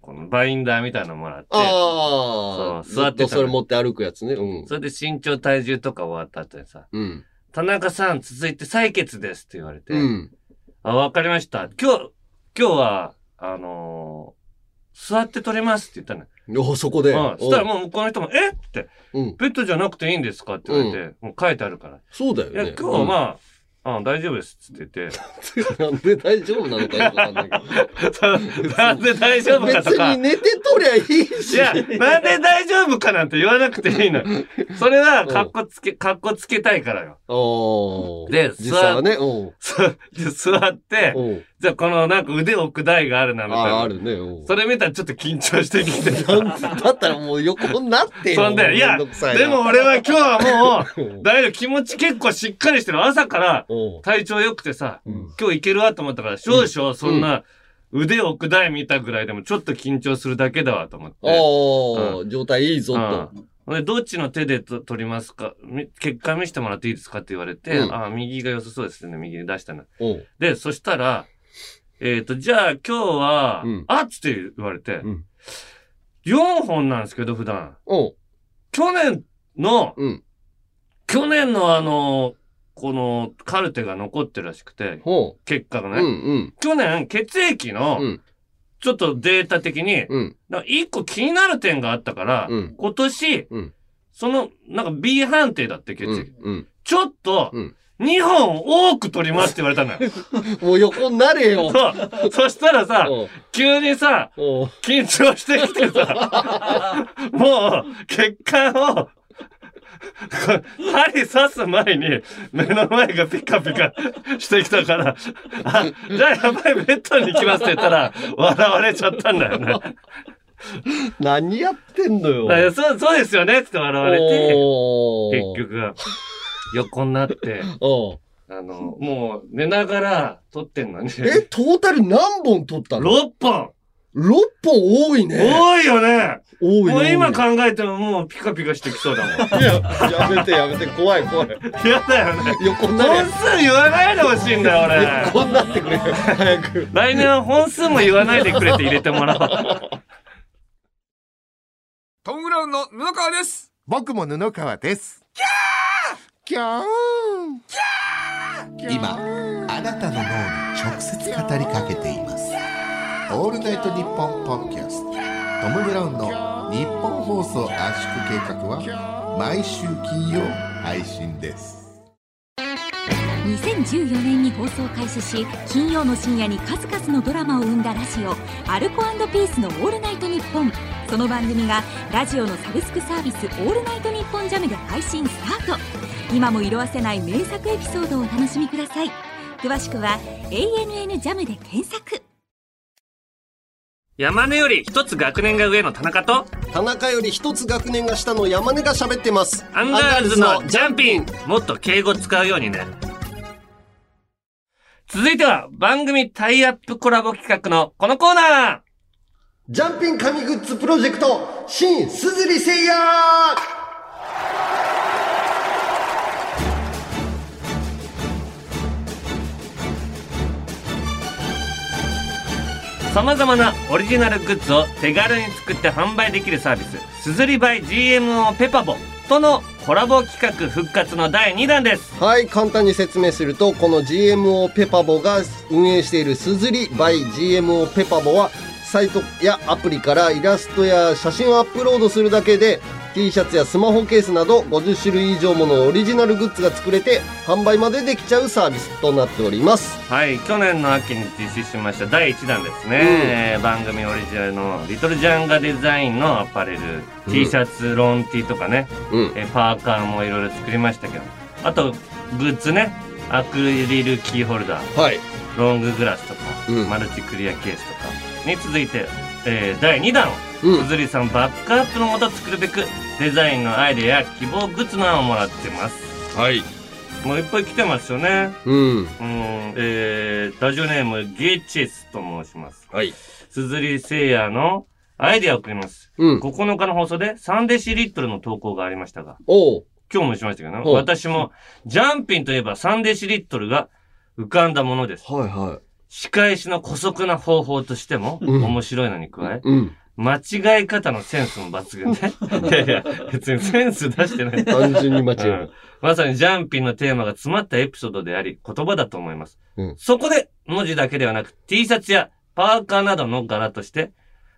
S1: このバインダーみたいなのもらって、そう座って
S2: それ持って歩くやつね。うん。
S1: それで身長体重とか終わった後にさ、
S2: うん。
S1: 田中さん続いて採血ですって言われて、
S2: うん。
S1: あ、わかりました。今日、今日は、あのー座って取りますって言ったのよ。
S2: おそこで？
S1: うん。そしたらもう向こうの人も、え？って、
S2: うん。
S1: ベッドじゃなくていいんですかって言われて、もう書いてあるから。
S2: そうだよね。
S1: 今日はまあ、あ大丈夫ですって言って、
S2: あ、*laughs* なんで大丈夫なのかよくわかんないけど。*laughs*
S1: なんで大丈夫かとか
S2: 別に。寝てとりゃいいし。
S1: いや、なんで大丈夫かなんて言わなくていいの。*laughs* それは、かっこつけ、かっこつけたいからよ。で
S2: 実際はね、
S1: 座って、じゃあこのなんか腕置く台があるな、みたい
S2: ああ、
S1: な。
S2: あるね。
S1: それ見たらちょっと緊張してきて。*laughs*
S2: だったらもう横になってよ。
S1: そんで、いや、でも俺は今日はも
S2: う
S1: だいぶ気持ち結構しっかりしてる。朝から体調良くてさ、
S2: うん
S1: 今日いけるわと思ったから、少々そんな腕置く台見たぐらいでもちょっと緊張するだけだわと思って。
S2: おー状態いいぞと。
S1: どっちの手でと取りますか？み結果見せてもらっていいですかって言われて、
S2: うん
S1: ああ、右が良さそうですね。右に出したの。
S2: おう
S1: で、そしたら、えっ、と、じゃあ今日は、
S2: うん
S1: あっつって言われて、
S2: うん
S1: 4本なんですけど、普段。
S2: おう
S1: 去年の、
S2: うん。
S1: 去年のあの、このカルテが残ってるらしくて。結果がね。
S2: うんうん。
S1: 去年、血液の
S2: う、ん。
S1: ちょっとデータ的に、
S2: うん。
S1: なんか一個気になる点があったから、
S2: うん
S1: 今年、
S2: うん
S1: その、なんか B 判定だって血
S2: う
S1: 液。
S2: ん。うん。
S1: ちょっと、
S2: うん
S1: 2本多く取りますって言われたのよ。*laughs*
S2: もう横になれよ。
S1: そう。そしたらさ、急にさ、緊張してきてさ、*laughs* もう、血管を、*laughs* 針刺す前に目の前がピカピカしてきたから、あ、じゃあやばいベッドに行きますって言ったら、笑われちゃったんだよね。
S2: 何やってんのよ。
S1: そう、そうですよねって笑われて、結。局、横になって、*laughs* あの、もう寝ながら撮ってんのに、
S2: え、トータル何本取ったの
S1: ？6本
S2: ?6 本多いね。
S1: 多いよね
S2: 多いね。
S1: もう今
S2: か
S1: 考えてももうピカピカしてきそうだもん。*laughs*
S2: いや、やめてやめて、怖い怖い。
S1: 嫌だよね。
S2: 横になれ
S1: 本。数言わないでほしいんだよ、俺。
S2: 横になってくれ。早く。
S1: 来年は本数も言わないでくれて入れてもらおう。
S6: トム・ブラウンの布川です
S5: 僕も布川ですキャーキャー今あなたの脳に直接語りかけています。オールナイトニッポンポッドキャストトム・ブラウンの日本放送圧縮計画は毎週金曜配信です。
S3: 2014年に放送開始し金曜の深夜に数々のドラマを生んだラジオ「アルコピースのオールナイトニッポン」その番組がラジオのサブスクサービス「オールナイトニッポンジャムで配信スタート今も色あせない名作エピソードをお楽しみください。詳しくは「ANN ジャムで検索。
S1: 山根より一つ学年が上の田中と、
S2: 田中より一つ学年が下の山根が喋ってます。
S1: アンガールズのジャンピン。もっと敬語使うようにね。続いては番組タイアップコラボ企画のこのコーナー。
S2: ジャンピン神グッズプロジェクト、新鈴木さま
S1: ざまなオリジナルグッズを手軽に作って販売できるサービス、すずりバイ GMO ペパボとのコラボ企画復活の第2弾です。
S2: はい、簡単に説明すると、この GMO ペパボが運営しているすずり by GMO ペパボは、サイトやアプリからイラストや写真をアップロードするだけで、T シャツやスマホケースなど50種類以上ものオリジナルグッズが作れて、販売までできちゃうサービスとなっております。
S1: はい、去年の秋に実施しました第1弾ですね。
S2: うん
S1: えー番組オリジナルのリトルジャンガデザインのアパレル、
S2: うん
S1: T シャツ、ロン T とかね、
S2: うん。
S1: えーパーカーもいろいろ作りましたけど、あと、グッズね、アクリルキーホルダー、
S2: はい。
S1: ロンググラスとか、
S2: うん
S1: マルチクリアケースとかに続いて、えー第2弾を、
S2: うん
S1: すずりさんバックアップのもと作るべく、デザインのアイデアや希望グッズの案をもらってます。
S2: はい。
S1: もういっぱい来てますよね。
S2: うん。
S1: うん、えー、ラジオネーム、ゲチェスと申します。
S2: はい。
S1: すずりせいやのアイデアを送ります。
S2: うん。
S1: 9日の放送で3デシリットルの投稿がありましたが、
S2: おう。
S1: 今日もしましたけどね、私も、ジャンピンといえば3デシリットルが浮かんだものです。
S2: はいは
S1: 仕返しの古速な方法としても
S2: うん
S1: 面白いのに加え
S2: い。、うん。
S1: 間違い方のセンスも抜群で。*laughs* いやいや、別にセンス出してない。
S2: 単純に間違え
S1: うんまさにジャンピンのテーマが詰まったエピソードであり、言葉だと思います。
S2: うん
S1: そこで、文字だけではなく、T シャツやパーカーなどの柄として、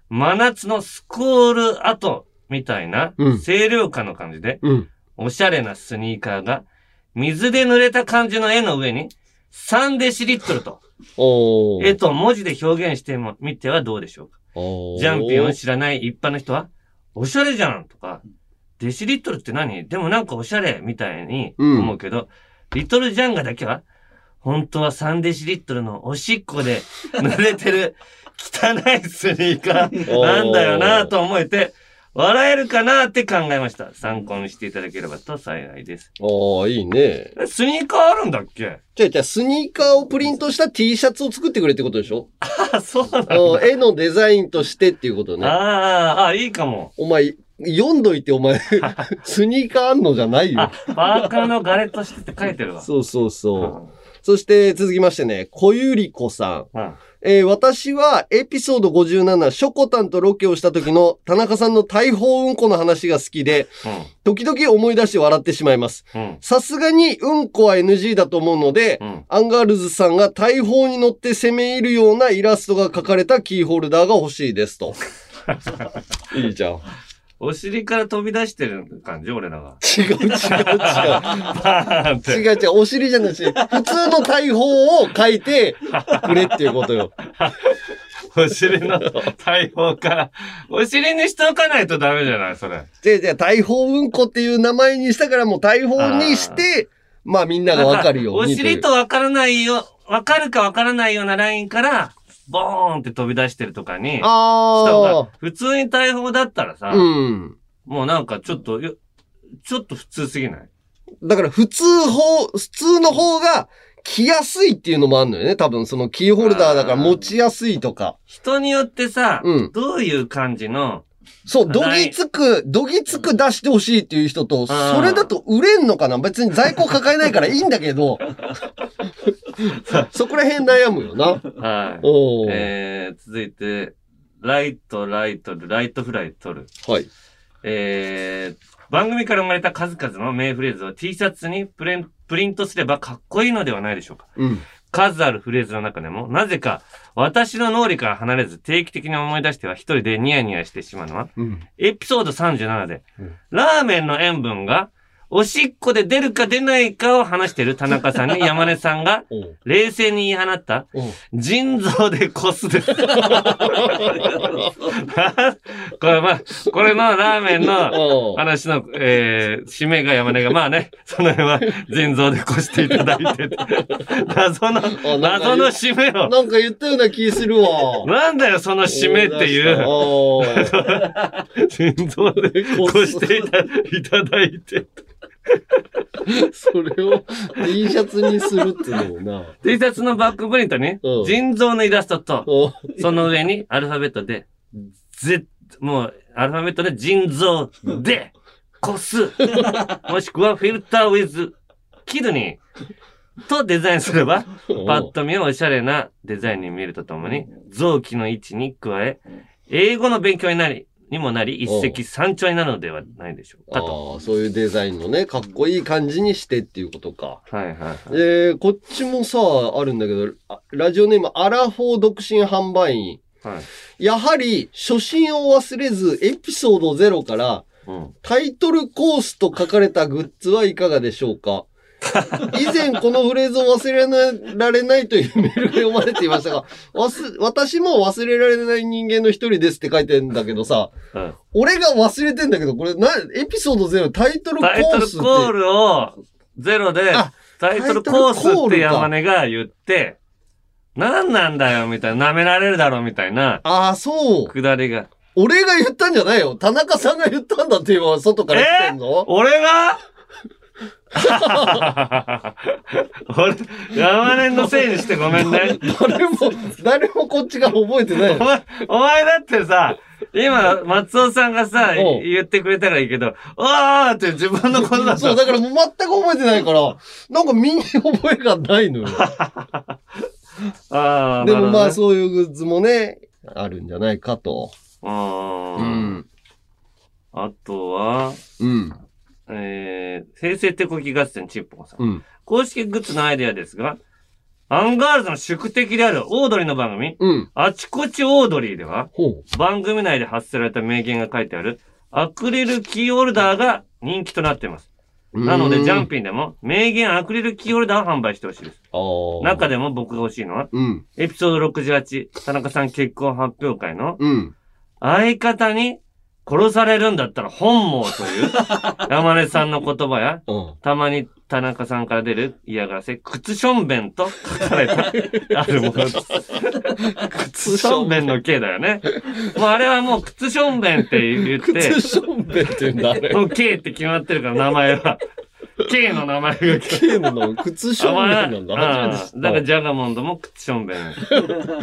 S1: 真夏のスコール跡みたいな
S2: うん、
S1: 清涼感の感じで、
S2: うん。
S1: おしゃれなスニーカーが、水で濡れた感じの絵の上に、3デシリットルと。絵と文字で表現してみてはどうでしょうか？ジャンピンを知らない一般の人は、おしゃれじゃんとか、デシリットルって何？でもなんかおしゃれみたいに思うけど、リトルジャンガだけは、本当は3デシリットルのおしっこで濡れてる汚いスニーカーなんだよなと思えて、笑えるかなって考えました。参考にしていただければと幸いです。
S2: おー、いいね。
S1: えスニーカーあるんだっけ？
S2: じゃあ、じゃあ、スニーカーをプリントした T シャツを作ってくれってことでしょ？
S1: あ、そうなんだ。
S2: うん絵のデザインとしてっていうことね。
S1: あーあ、いいかも。
S2: お前、読んどいて、お前、*laughs* スニーカーあんのじゃないよ
S1: あ。、パーカーのガレとしてって書いてるわ。
S2: そうそうそう。そして続きましてね、小ゆりこさん。
S1: うん
S2: えー私はエピソード57、ショコタンとロケをした時の田中さんの大砲うんこの話が好きで、時々思い出して笑ってしまいます。
S1: うん。
S2: さすがにうんこは NG だと思うので、
S1: うん。
S2: アンガールズさんが大砲に乗って攻め入るようなイラストが描かれたキーホルダーが欲しいですと。*laughs* いいじゃん。
S1: お尻から飛び出してる感じ俺らが。
S2: 違う違う違う。*laughs*
S1: バーンって。
S2: 違う違う、お尻じゃないし、普通の大砲を書いてくれっていうことよ。
S1: お尻の大砲から。お尻にしておかないとダメじゃないそれ。
S2: 違う違う、大砲うんこっていう名前にしたからもう大砲にして、まあみんながわかるよう
S1: お
S2: に
S1: 尻とわからないよ、わかるかわからないようなラインから、ボーンって飛び出してるとかに、した方が
S2: あ
S1: 普通に大砲だったらさ、
S2: あ。うん。
S1: もうなんかちょっと、よちょっと普通すぎない？
S2: だから普通方、普通の方が着やすいっていうのもあるのよね。多分そのキーホルダーだから持ちやすいとか。
S1: 人によってさ、
S2: うん
S1: どういう感じの、
S2: そう、どぎつく、どぎつく出してほしいっていう人と、
S1: ん
S2: それだと売れんのかな？別に在庫抱えないからいいんだけど、*laughs* *laughs* そこら辺悩むよな。
S1: はい。
S2: おー
S1: えー、続いて、ライト、ライトル、ライトフライ取る。
S2: はい。
S1: えー、番組から生まれた数々の名フレーズを T シャツにプレンプリントすればかっこいいのではないでしょうか。
S2: うん。
S1: 数あるフレーズの中でも、なぜか私の脳裏から離れず定期的に思い出しては一人でニヤニヤしてしまうのは、
S2: うん。
S1: エピソード37で、
S2: うん
S1: ラーメンの塩分がおしっこで出るか出ないかを話している田中さんに山根さんが *laughs* 冷静に言い放った、腎臓でこすです。*laughs* これまあ、これのラーメンの話の、えー、締めが山根が、まあね、その辺は腎臓でこしていただいてて、*laughs* 謎の、謎の締めを、
S2: なんか言ったような気するわ。
S1: なんだよ、その締めっていう、腎臓でこしていただいて、*laughs*
S2: それを T シャツにするっていうのもな。
S1: T シャツのバックプリントに
S2: うん、
S1: 腎臓のイラストと、その上にアルファベットで、ぜ、もう、アルファベットで腎臓で、こす、*laughs* もしくはフィルターウィズ、キドニー。とデザインすれば、パッと見おしゃれなデザインに見えるとともに、臓器の位置に加え、英語の勉強になり、にもなり、一石三鳥になるのではないでしょうかと。
S2: ああ、そういうデザインのね、かっこいい感じにしてっていうことか。
S1: はいはいはい。
S2: えー、こっちもさ、あるんだけど、あラジオネーム、アラフォー独身販売員。
S1: はい。
S2: やはり、初心を忘れず、エピソード0から、
S1: うん。
S2: タイトルコースと書かれたグッズはいかがでしょうか？*laughs* 以前このフレーズを忘れられないというメールが読まれていましたが、*laughs* わす私も忘れられない人間の一人ですって書いてんだけどさ、
S1: うん
S2: 俺が忘れてんだけど、これな、エピソード0タイトルコ
S1: タイトル。コールをゼロで
S2: あ、
S1: タイトルコースって山根が言って、何なんだよみたいな、舐められるだろみたいな、
S2: ああ、そう。
S1: くだりが。
S2: 俺が言ったんじゃないよ。田中さんが言ったんだって今、外から来てんの、
S1: 俺が？*laughs* 俺、山根のせいにしてごめんね。
S2: 誰も、誰もこっちが覚えてない
S1: お。前、お前だってさ、今、松尾さんがさ、言ってくれたからいいけど、あーって自分のことだ
S2: そう、
S1: と。
S2: だからもう全く覚えてないから、なんか身に覚えがないのよ。*laughs*
S1: あー
S2: でもまあ
S1: う。
S2: そういうグッズもね、あるんじゃないかと。
S1: う。
S2: うんん。
S1: あとは、
S2: うん。
S1: えー、平成手こき合戦チッポンさん。
S2: うん。
S1: 公式グッズのアイデアですが、アンガールズの宿敵であるオードリーの番組、
S2: うん。
S1: あちこちオードリーでは、
S2: ほ
S1: 番組内で発せられた名言が書いてあるアクリルキーホルダーが人気となっています。
S2: う。
S1: なので、ジャン
S2: プ。
S1: ピンでも名言アクリルキーホルダーを販売してほしいです。中でも僕が欲しいのは、
S2: うん。
S1: エピソード68、田中さん結婚発表会の
S2: うん。
S1: 相方に殺されるんだったら本望という *laughs* 山根さんの言葉や、
S2: うん。
S1: たまに田中さんから出る嫌がらせ、靴しょんべんと書かれた、*laughs* あるものです。靴しょんべんの K だよね。もうあれはもう靴しょんべんって言って、
S2: 靴しょんべんって言うんだ、あれ。
S1: もう K って決まってるから名前は。*laughs* K の名前が K。
S2: ゲームの靴しょんべんなんだ。
S1: だからジャガモンドも靴しょんべん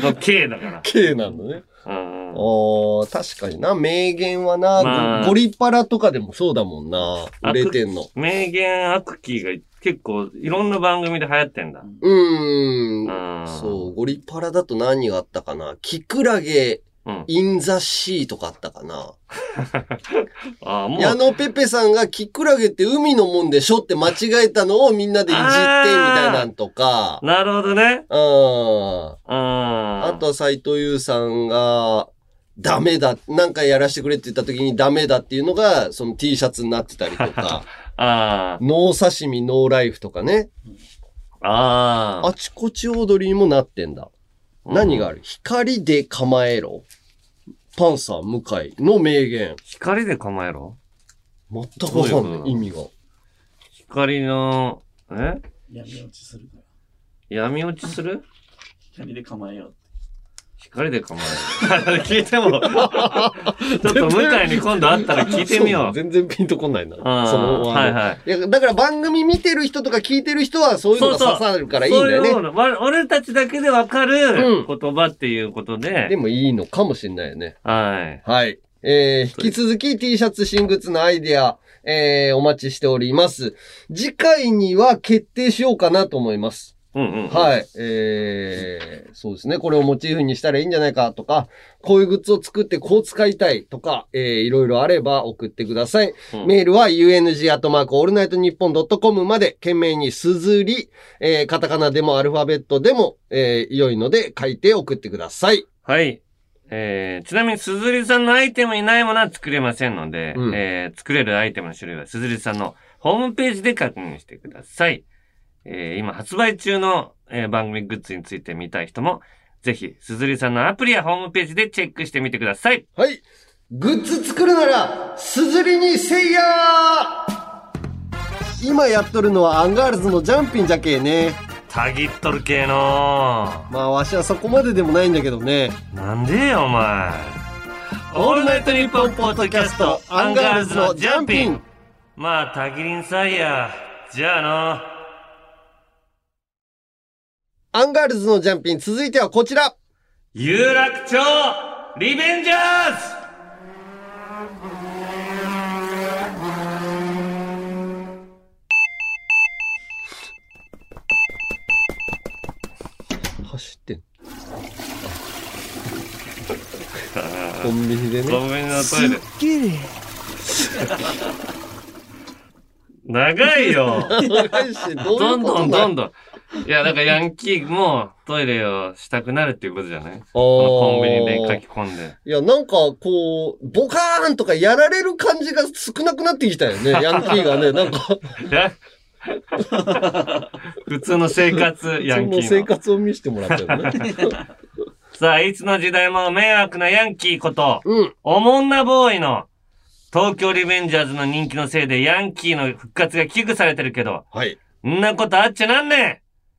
S1: の K だから。
S2: K なんだね。
S1: うんうん。
S2: おー確かにな。名言はな、
S1: まあ
S2: ゴリパラとかでもそうだもんな。売れてんの。
S1: 名言アクキーが結構いろんな番組で流行ってんだ。
S2: うーん。
S1: うん。
S2: そう、ゴリパラだと何があったかな。キクラゲ、
S1: うん。
S2: インザシーとかあったかな。*laughs*
S1: ああ、もう。
S2: 矢野ペペさんがキクラゲって海のもんでしょって間違えたのをみんなでいじってみたいなんとか。
S1: なるほどね。
S2: うん。
S1: うん。
S2: あ
S1: あ
S2: とは斎藤優さんが、ダメだ、なんかやらせてくれって言った時にダメだっていうのが、その T シャツになってたりとか、*laughs*
S1: あ
S2: ノー刺身ノーライフとかね。
S1: あ。ああ。
S2: あちこち踊りにもなってんだ。何がある？光で構えろ。パンサー向井の名言。
S1: 光で構えろ？
S2: 全くわかんない、意味が。
S1: 光の、え？
S8: 闇落ちするから。
S1: 闇落ちする？
S8: 光で構えよう。
S1: 光で構える。*laughs* 聞いても、*laughs* ちょっと向井に今度会ったら聞いてみよう。
S2: 全然ピンとこないな。その
S1: はいはい
S2: いや、だから番組見てる人とか聞いてる人はそういうのが刺さるからいいんだよね。
S1: そういう俺たちだけでわかる言葉っていうことで。
S2: でもいいのかもしれないよね。
S1: はい。
S2: はい。えー、引き続き T シャツ新グッズのアイデア、えー、お待ちしております。次回には決定しようかなと思います。
S1: うんうん。
S2: はい。えー、そうですね。これをモチーフにしたらいいんじゃないかとか、こういうグッズを作ってこう使いたいとか、えー、いろいろあれば送ってください。
S1: うん
S2: メールは UNG アットマークオールナイトニッポンドットコムまで、件名にすずり、えー、カタカナでもアルファベットでも、えー、良いので書いて送ってください。
S1: はい。えー、ちなみに、すずりさんのアイテムにないものは作れませんので、
S2: うん
S1: えー、作れるアイテムの種類はすずりさんのホームページで確認してください。えー、今発売中の、えー番組グッズについて見たい人も、ぜひ、すずりさんのアプリやホームページでチェックしてみてください。
S2: はい。グッズ作るなら、すずりにせいや今やっとるのはアンガールズのジャンピンじゃけえね。
S1: たぎっとる系の
S2: まあ、わしはそこまででもないんだけどね。
S1: なんでよ、お前。オールナイトニッポンポッドキャスト、アンガールズのジャンピン。まあ、たぎりんさいや。じゃあの。
S2: アンガールズのジャンピン、続いてはこちら。
S1: 有楽町リベンジャーズ
S2: 走ってん。コンビニでね。
S1: コンビニのトイレ。長いよ。
S2: 長いしどういう
S1: どんどんどん
S2: どん。
S1: いや、だからヤンキーもトイレをしたくなるっていうことじゃない？このコンビニで書き込んで。
S2: いや、なんか、こう、ボカーンとかやられる感じが少なくなってきたよね。*laughs* ヤンキーがね、なんか、*laughs*
S1: 普通の生活、ヤンキ
S2: その生
S1: ーの。
S2: 活を見せてもらったよね。*laughs*
S1: さあ、いつの時代も迷惑なヤンキーこと、
S2: うん。
S1: おもんなボーイの東京リベンジャーズの人気のせいでヤンキーの復活が危惧されてるけど、
S2: はい。
S1: んなことあっちゃなんねん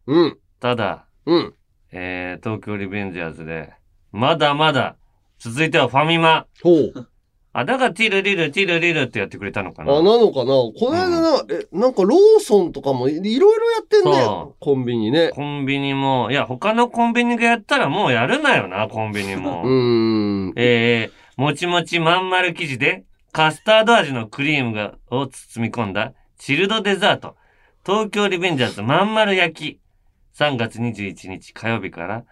S2: うん。
S1: ただ、
S2: うん。
S1: えー、東京リベンジャーズで、まだまだ、続いてはファミマ。
S2: ほう。
S1: あ、だからティルリル、ティルリルってやってくれたのか
S2: あ、
S1: な
S2: なのかなこの間な、え、なんかローソンとかもいいろいろやってんね
S1: そ。
S2: コンビニね。
S1: コンビニも、いや、他のコンビニがやったらもうやるなよな、コンビニも。*laughs*
S2: うーん。
S1: えー、もちもちまん丸生地で、カスタード味のクリームが、を包み込んだ、チルドデザート。東京リベンジャーズまん丸焼き。3月21日火曜日から、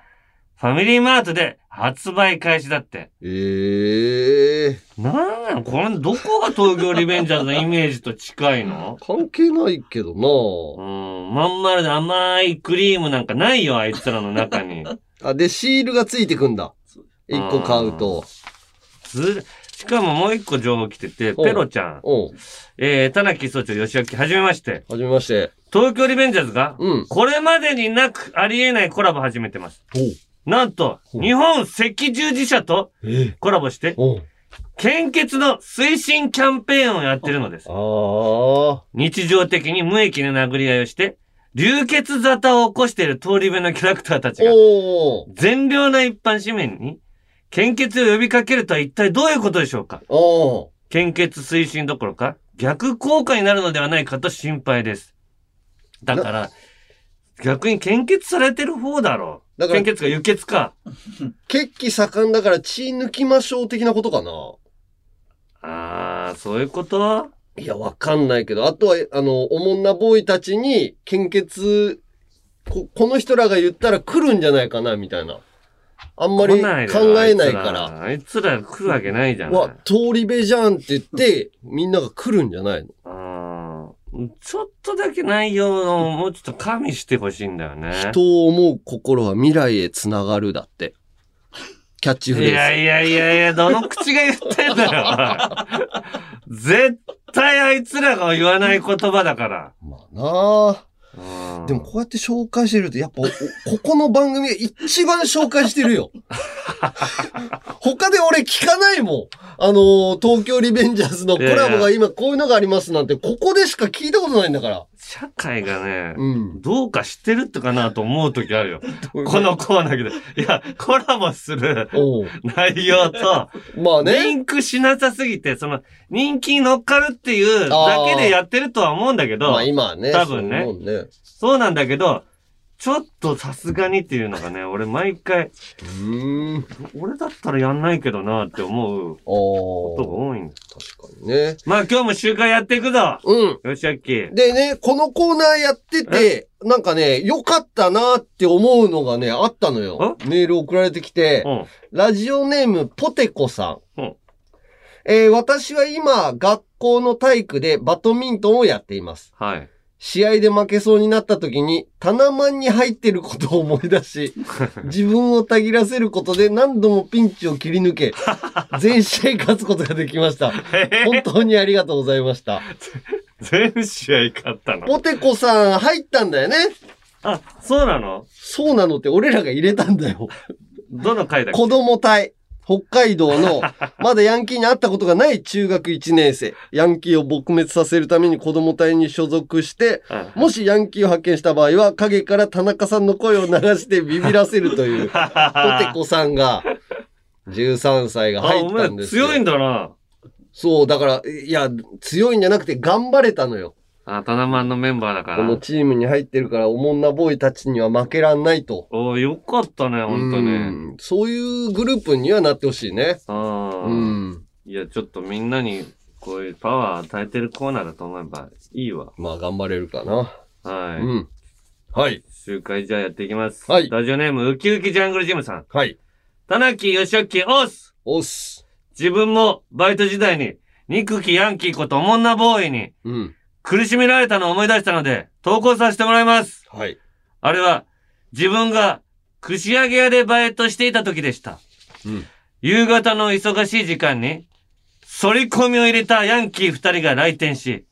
S1: ファミリーマートで発売開始だって。
S2: ええ
S1: なんなのこれ、どこが東京リベンジャーズのイメージと近いの？
S2: 関係ないけど
S1: う
S2: な。
S1: ん、まん丸で甘いクリームなんかないよ、あいつらの中に。
S2: あ、で、シールがついてくんだ。一個買うと。
S1: ずしかももう一個情報来てて、
S2: お
S1: ペロちゃん。
S2: うん。
S1: えー、田中総長、吉明、はじめまして。
S2: はじめまして。
S1: 東京リベンジャーズが、
S2: うん。
S1: これまでになくありえないコラボ始めてます。なんと、日本赤十字社と
S2: え
S1: コラボして、
S2: お
S1: 献血の推進キャンペーンをやってるのです。日常的に無益な殴り合いをして、流血沙汰を起こしている通り部のキャラクターたちが。善良な一般市民に、献血を呼びかけるとは一体どういうことでしょうか？献血推進どころか、逆効果になるのではないかと心配です。だから、逆に献血されてる方だろ
S2: だから
S1: 献、血か輸血か。
S2: 血気盛んだから血抜きましょう的なことかな。
S1: あー、そういうこと？
S2: いや、わかんないけど、あとは、あの、おもんなボーイたちに、献血、こ、この人らが言ったら来るんじゃないかな、みたいな。あんまり考えないから。
S1: あいつらあいつら来るわけないじゃん。
S2: わ、通り部じゃんって言って、みんなが来るんじゃないの
S1: あーちょっとだけ内容をもうちょっと加味してほしいんだよね。
S2: 人を思う心は未来へつながるだって。キャッチフレーズ。
S1: いやいやいやいや、どの口が言ってんだよ、絶対あいつらが言わない言葉だから。
S2: まあなあ。
S1: うん
S2: でもこうやって紹介してると、やっぱお、ここの番組が一番紹介してるよ。*laughs* 他で俺聞かないもん。あのー東京リベンジャーズのコラボが今こういうのがありますなんて、ここでしか聞いたことないんだから。
S1: 社会がね、
S2: うん。
S1: どうか知ってるってかなと思う時あるよ。*laughs* このコーナーで。いや、コラボする内容と、リ *laughs*
S2: まあね。
S1: ンクしなさすぎて、その、人気に乗っかるっていうだけでやってるとは思うんだけど、
S2: まあ今はね。
S1: 多分ね
S2: ね。
S1: そうなんだけど、ちょっとさすがにっていうのがね、俺毎回、
S2: うーん。
S1: 俺だったらやんないけどなって思う
S2: お
S1: ことが
S2: ー。
S1: 多いんだ。
S2: 確かにね。
S1: まあ今日も集会やっていくぞ
S2: うん。
S1: よしあっきー。
S2: でね、このコーナーやってて、なんかね、良かったなって思うのがね、あったのよ。メール送られてきて、
S1: うん。
S2: ラジオネームポテコさん。
S1: うん
S2: えー私は今、学校の体育でバドミントンをやっています。
S1: はい。
S2: 試合で負けそうになった時に、タナマンに入ってることを思い出し、*laughs* 自分をたぎらせることで何度もピンチを切り抜け、全試合勝つことができました。本当にありがとうございました。
S1: 全試合勝ったの？
S2: ポテコさん入ったんだよね。
S1: あ、そうなの？
S2: そうなのって俺らが入れたんだよ。
S1: どの回だっけ？
S2: 子供隊。北海道の、*laughs* まだヤンキーに会ったことがない中学1年生。ヤンキーを撲滅させるために子供隊に所属して、
S1: うん
S2: もしヤンキーを発見した場合は、影から田中さんの声を流してビビらせるという、*laughs* ポテコさんが、13歳が
S1: あ、
S2: 入ったんですよ。
S1: 強いんだな。
S2: そう、だから、いや、強いんじゃなくて頑張れたのよ。
S1: あ、タナマンのメンバーだか
S2: この
S1: ら。
S2: チームに入ってるから、おもんなボーイたちには負けらんないと。
S1: おーよかったね、ほんと
S2: う
S1: ね。
S2: んそういうグループにはなってほしいね。
S1: あ
S2: う
S1: あ。
S2: ん。
S1: いや、ちょっとみんなに、こういうパワー与えてるコーナーだと思えばいいわ。
S2: まあ、頑張れるかな。
S1: はい。
S2: うん。はい。
S1: 集会じゃあやっていきます。
S2: はい
S1: ラジオネーム、ウキウキジャングルジムさん。
S2: はい。
S1: 田中義明、オース
S2: おっす。
S1: 自分もバイト時代に、憎きヤンキーことおもんなボーイに
S2: うん。
S1: 苦しめられたのを思い出したので、投稿させてもらいます。
S2: はい。
S1: あれは、自分が串揚げ屋でバイトしていた時でした。
S2: うん。
S1: 夕方の忙しい時間に、反り込みを入れたヤンキー二人が来店し、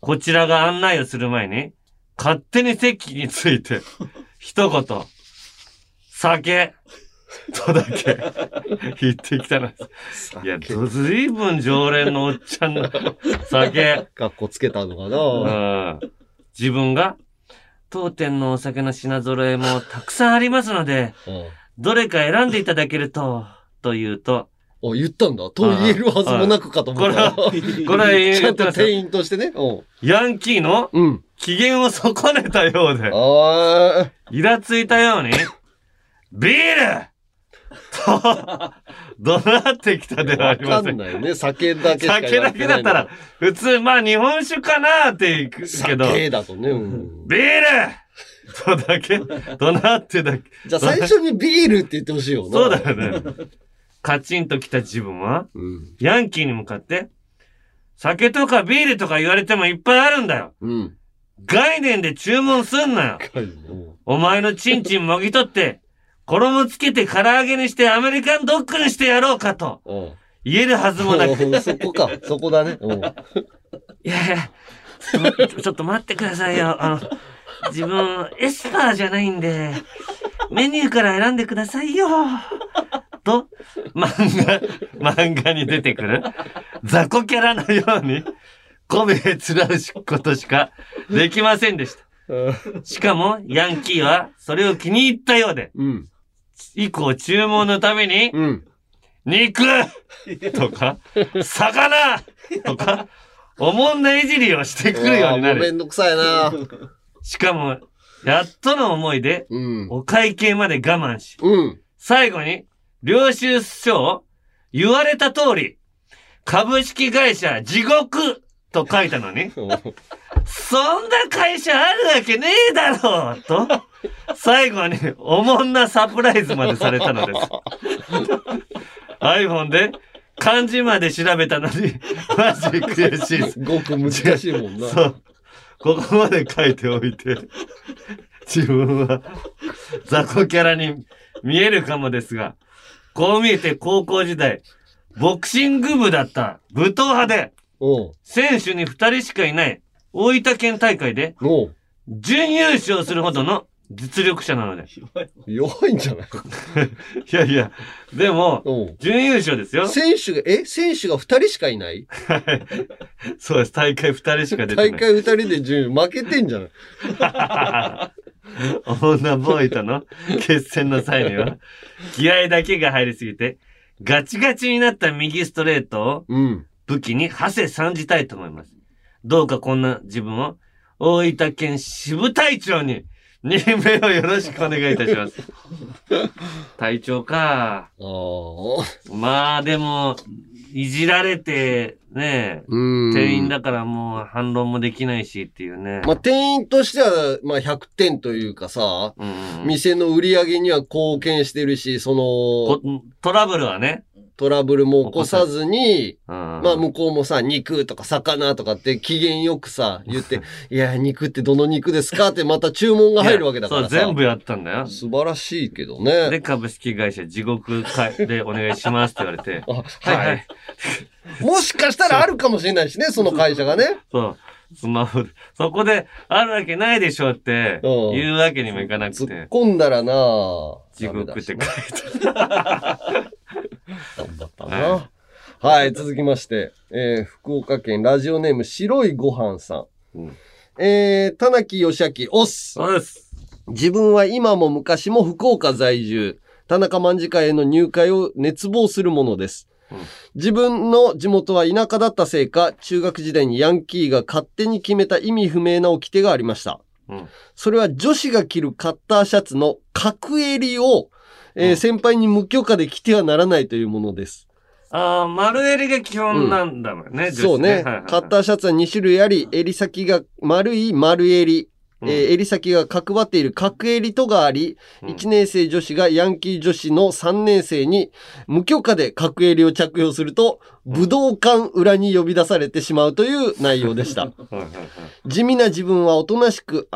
S1: こちらが案内をする前に、勝手に席について、*laughs* 一言、酒、とだけ言ってきたのです。いや、ずいぶん常連のおっちゃんの酒。
S2: かっこつけたのか
S1: う
S2: な。
S1: ん自分が、当店のお酒の品揃えもたくさんありますので、
S2: うん。
S1: どれか選んでいただけると、と言うと、
S2: お、言ったんだ。と言えるはずもなくかと思
S1: これは
S2: った。、
S1: これは言
S2: ちゃんと店員としてね。うん。
S1: ヤンキーの
S2: うん。
S1: 機嫌を損ねたようで、
S2: あ
S1: イラついたように、ビールと、*laughs* 怒鳴ってきたではありません。
S2: かんないね。酒だけ
S1: 酒だけだったら、普通、まあ日本酒かなって言うけど、
S2: 酒だとね。うん。
S1: ビールとだけ、怒鳴ってだけ。
S2: じゃあ最初にビールって言ってほしいよな。
S1: そうだよね。カチンと来た自分は、
S2: うん。
S1: ヤンキーに向かって、酒とかビールとか言われてもいっぱいあるんだよ。
S2: うん。
S1: 概念で注文すんなよ。お前のチンチンもぎ取って、衣つけて唐揚げにしてアメリカンドッグにしてやろうかと
S2: うん。
S1: 言えるはずもなく。
S2: う *laughs* んそこか。そこだね。うん。
S1: いやいや、ちょっと待ってくださいよ。あの、自分、エスパーじゃないんで、メニューから選んでくださいよ。と、漫画、漫画に出てくる雑魚キャラのように、米へつらうことしかできませんでした。しかも、ヤンキーはそれを気に入ったようで、
S2: うん。
S1: 以降注文のために、
S2: うん。
S1: 肉とか、魚とか、おもんないじりをしてくるようになる。
S2: めんどくさいな。
S1: しかも、やっとの思いで、
S2: うん。
S1: お会計まで我慢し、
S2: うん。
S1: 最後に、領収書を言われた通り、株式会社地獄と書いたのに、*laughs* そんな会社あるわけねえだろうと、最後におもんなサプライズまでされたのです。iPhone で漢字まで調べたのに、*laughs* マジ悔しいです。
S2: すごく難しいもんな。
S1: そう。ここまで書いておいて、自分は雑魚キャラに見えるかもですが、こう見えて高校時代、ボクシング部だった武闘派で、
S2: おう
S1: 選手に二人しかいない大分県大会で
S2: おう
S1: 準優勝するほどの実力者なので。
S2: 弱いんじゃない？*laughs*
S1: いやいや、でも、準優勝ですよ。
S2: 選手が、え？選手が二人しかいない？*laughs*
S1: そうです。大会二人しか出てない。
S2: 大会二人で順位負けてんじゃない？*laughs*
S1: 女ボーイとの決戦の際には、気合だけが入りすぎて、ガチガチになった右ストレートを
S2: うん。
S1: 武器に馳せ参じたいと思います。どうかこんな自分を大分県支部隊長に任命をよろしくお願いいたします。*laughs* 隊長か。まあでも、いじられて、ね
S2: うん。
S1: 店員だからもう反論もできないしっていうね。
S2: まあ、店員としては、まあ、100点というかさ、
S1: うんうん
S2: 店の売り上げには貢献してるし、そ
S1: こ
S2: の、
S1: トラブルはね。
S2: トラブルも起こさずに、
S1: ま
S2: まあ、向こうもさ、肉とか魚とかって機嫌よくさ、言って、*laughs* いや、肉ってどの肉ですかってまた注文が入るわけだからさ。
S1: そう、全部やったんだよ。
S2: 素晴らしいけどね。
S1: で、株式会社地獄会でお願いしますって言われて。*laughs*
S2: あはい
S1: は
S2: はいい。もしかしたらあるかもしれないしね、その会社がね。
S1: そう。スマホで。そこで、あるわけないでしょって、
S2: うん
S1: 言うわけにもいかなく
S2: 突って
S1: て。
S2: 込んだらな
S1: 地獄って書いて
S2: 頑張ったな。はい、続きまして、えー福岡県ラジオネーム白いご飯さん。
S1: うん
S2: えー、田中義明、おっす。
S1: そうです。
S2: 自分は今も昔も福岡在住。田中卍会への入会を熱望するものです。
S1: うん
S2: 自分の地元は田舎だったせいか、中学時代にヤンキーが勝手に決めた意味不明な掟がありました。
S1: うん
S2: それは女子が着るカッターシャツの角襟を、えー
S1: うん
S2: 先輩に無許可で着てはならないというものです。
S1: ああ、丸襟が基本なんだもんね、女子
S2: そうね。
S1: はいはいはい
S2: カッターシャツは2種類あり、襟先が丸い丸襟、
S1: うん
S2: えー襟先が角張っている角襟とがあり、
S1: うん
S2: 1年生女子がヤンキー女子の3年生に無許可で角襟を着用すると、武道館裏に呼び出されてしまうという内容でした。*laughs* 地味な自分はおとなしく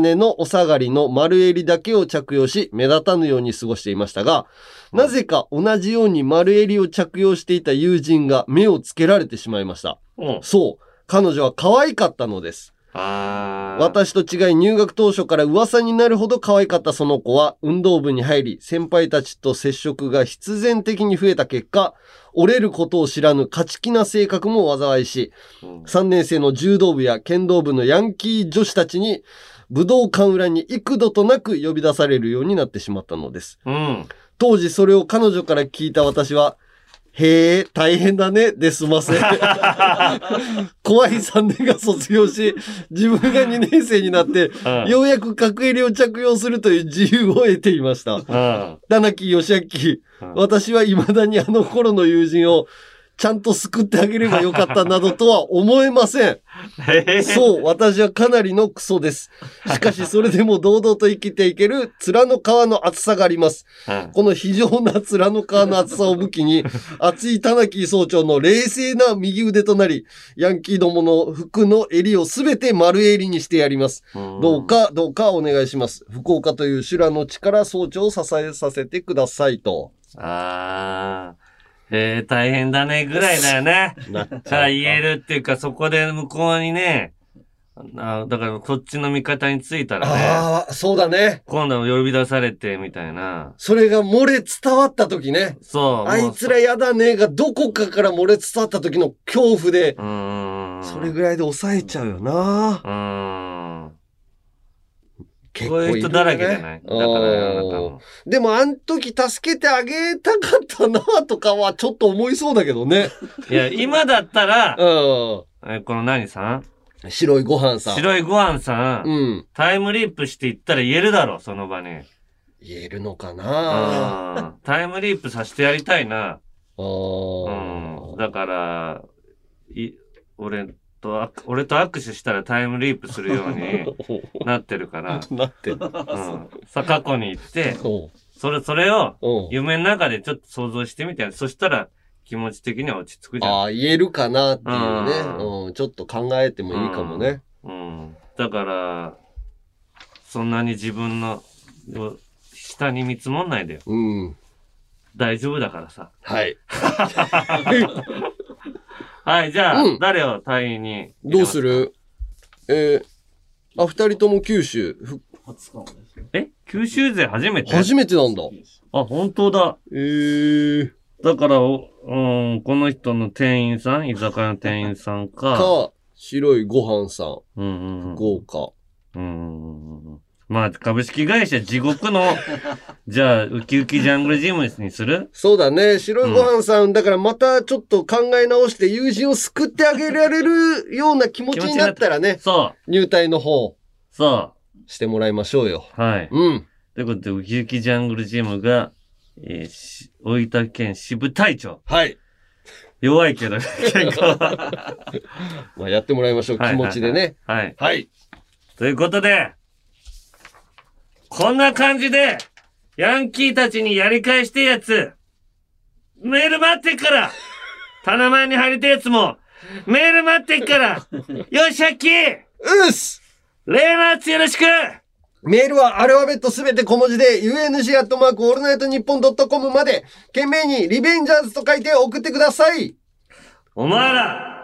S2: 姉のお下がりの丸襟だけを着用し、目立たぬように過ごしていましたが、なぜか同じように丸襟を着用していた友人が目をつけられてしまいました。
S1: うん
S2: そう。彼女は可愛かったのです。私と違い入学当初から噂になるほど可愛かったその子は運動部に入り、先輩たちと接触が必然的に増えた結果、折れることを知らぬ勝ち気な性格も災いし、
S1: うん
S2: 3年生の柔道部や剣道部のヤンキー女子たちに武道館裏に幾度となく呼び出されるようになってしまったのです。
S1: うん。
S2: 当時それを彼女から聞いた私は、へえ、大変だね、で済ませ。*laughs* 怖い3年が卒業し、自分が2年生になって、
S1: うん
S2: ようやく角襟を着用するという自由を得ていました。
S1: うん。
S2: 田中義明、
S1: うん
S2: 私は未だにあの頃の友人をちゃんと救ってあげればよかったなどとは思えません。*laughs* そう、私はかなりのクソです。*laughs* しかしそれでも堂々と生きていける面の皮の厚さがあります。
S1: うん
S2: この非常な面の皮の厚さを武器に、*laughs* 熱い田中総長の冷静な右腕となり、ヤンキーどもの服の襟をすべて丸襟にしてやります。どう。か、どうかお願いします。福岡という修羅の力総長を支えさせてくださいと。
S1: ああ。へえ、大変だね、ぐらいだよね。
S2: か
S1: から言えるっていうか、そこで向こうにね、あだからこっちの味方についたらね、
S2: ああ、そうだね。
S1: 今度は呼び出されてみたいな。
S2: それが漏れ伝わった時ね。
S1: そう。
S2: あいつらやだねがどこかから漏れ伝わった時の恐怖で、
S1: うーん。
S2: それぐらいで抑えちゃうよな。
S1: うーん。
S2: 結
S1: こういう人だらけじゃないだから、あなた
S2: うん
S1: も。
S2: でも、あん時助けてあげたかったなとかはちょっと思いそうだけどね。
S1: いや、今だったら、
S2: うん。
S1: えこの何さん？
S2: 白いご飯さん。
S1: 白いご飯さん、
S2: うん。
S1: タイムリープしていったら言えるだろ、その場に。
S2: 言えるのかな？
S1: うんタイムリープさせてやりたいな。
S2: あ
S1: う
S2: ー
S1: ん。だから、い、俺とあ、俺と握手したらタイムリープするように *laughs* なってるから、
S2: なってる。
S1: うん。*laughs* さ、過去に行って、
S2: お
S1: それ、それを
S2: うん
S1: 夢の中でちょっと想像してみて、そしたら気持ち的には落ち着くじゃん。
S2: ああ、言えるかなっていうね。
S1: う
S2: うん。ちょっと考えてもいいかもね。
S1: うん。だから、そんなに自分の、を下に見積もんないでよ。
S2: うん。
S1: 大丈夫だからさ。
S2: はい。*laughs*
S1: はい、じゃあ、
S2: うん
S1: 誰を隊員に。
S2: どうする？えー、あ、二人とも九州。ふ
S8: 初かもです。
S1: え？九州勢初めて？
S2: 初めてなんだ。
S1: あ、本当だ。
S2: えー、
S1: だから、おうん、この人の店員さん、居酒屋の店員さんか？
S2: か、白いご飯さん。
S1: うんうんうん。
S2: 豪華。
S1: うんうんうん。まあ、株式会社地獄の、*laughs* じゃあ、ウキウキジャングルジムにする？
S2: そうだね。白いご飯さん、だからまたちょっと考え直して友人を救ってあげられるような気持ちになったらね、
S1: そう。
S2: 入隊の方
S1: そ
S2: してもらいましょうよ。
S1: う。はい。
S2: うん。
S1: ということで、ウキウキジャングルジムが、えーし大分県支部隊長。
S2: はい。
S1: 弱いけど、結構。は *laughs*
S2: まあ、やってもらいましょう。気持ちでね。
S1: い。はい。
S2: はい。
S1: ということで、こんな感じで、ヤンキーたちにやり返してやつ、メール待ってっから、棚前に入りてえやつも、メール待ってっから、よし、ヤッキー
S2: うっす。
S1: 例のやつよろしく。
S2: メールはアルファベットすべて小文字で、UNG アットマークオールナイトニッポンドットコムまで、件名にリベンジャーズと書いて送ってください。
S1: お前ら、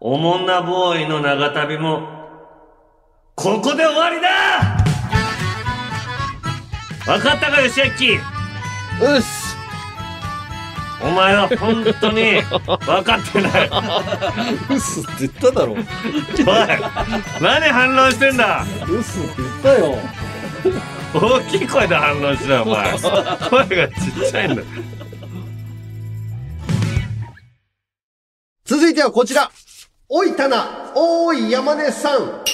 S1: おもんなボーイの長旅も、ここで終わりだわかったかよしヤッキー
S2: うっす
S1: お前は本当に分かってない。
S2: うっすって言っただろ。
S1: おい、何反論してんだ？
S2: うっすって言ったよ。
S1: 大きい声で反論しろよ、お前。声がちっちゃいんだ。
S2: 続いてはこちら。おいたな、おーい山根さん。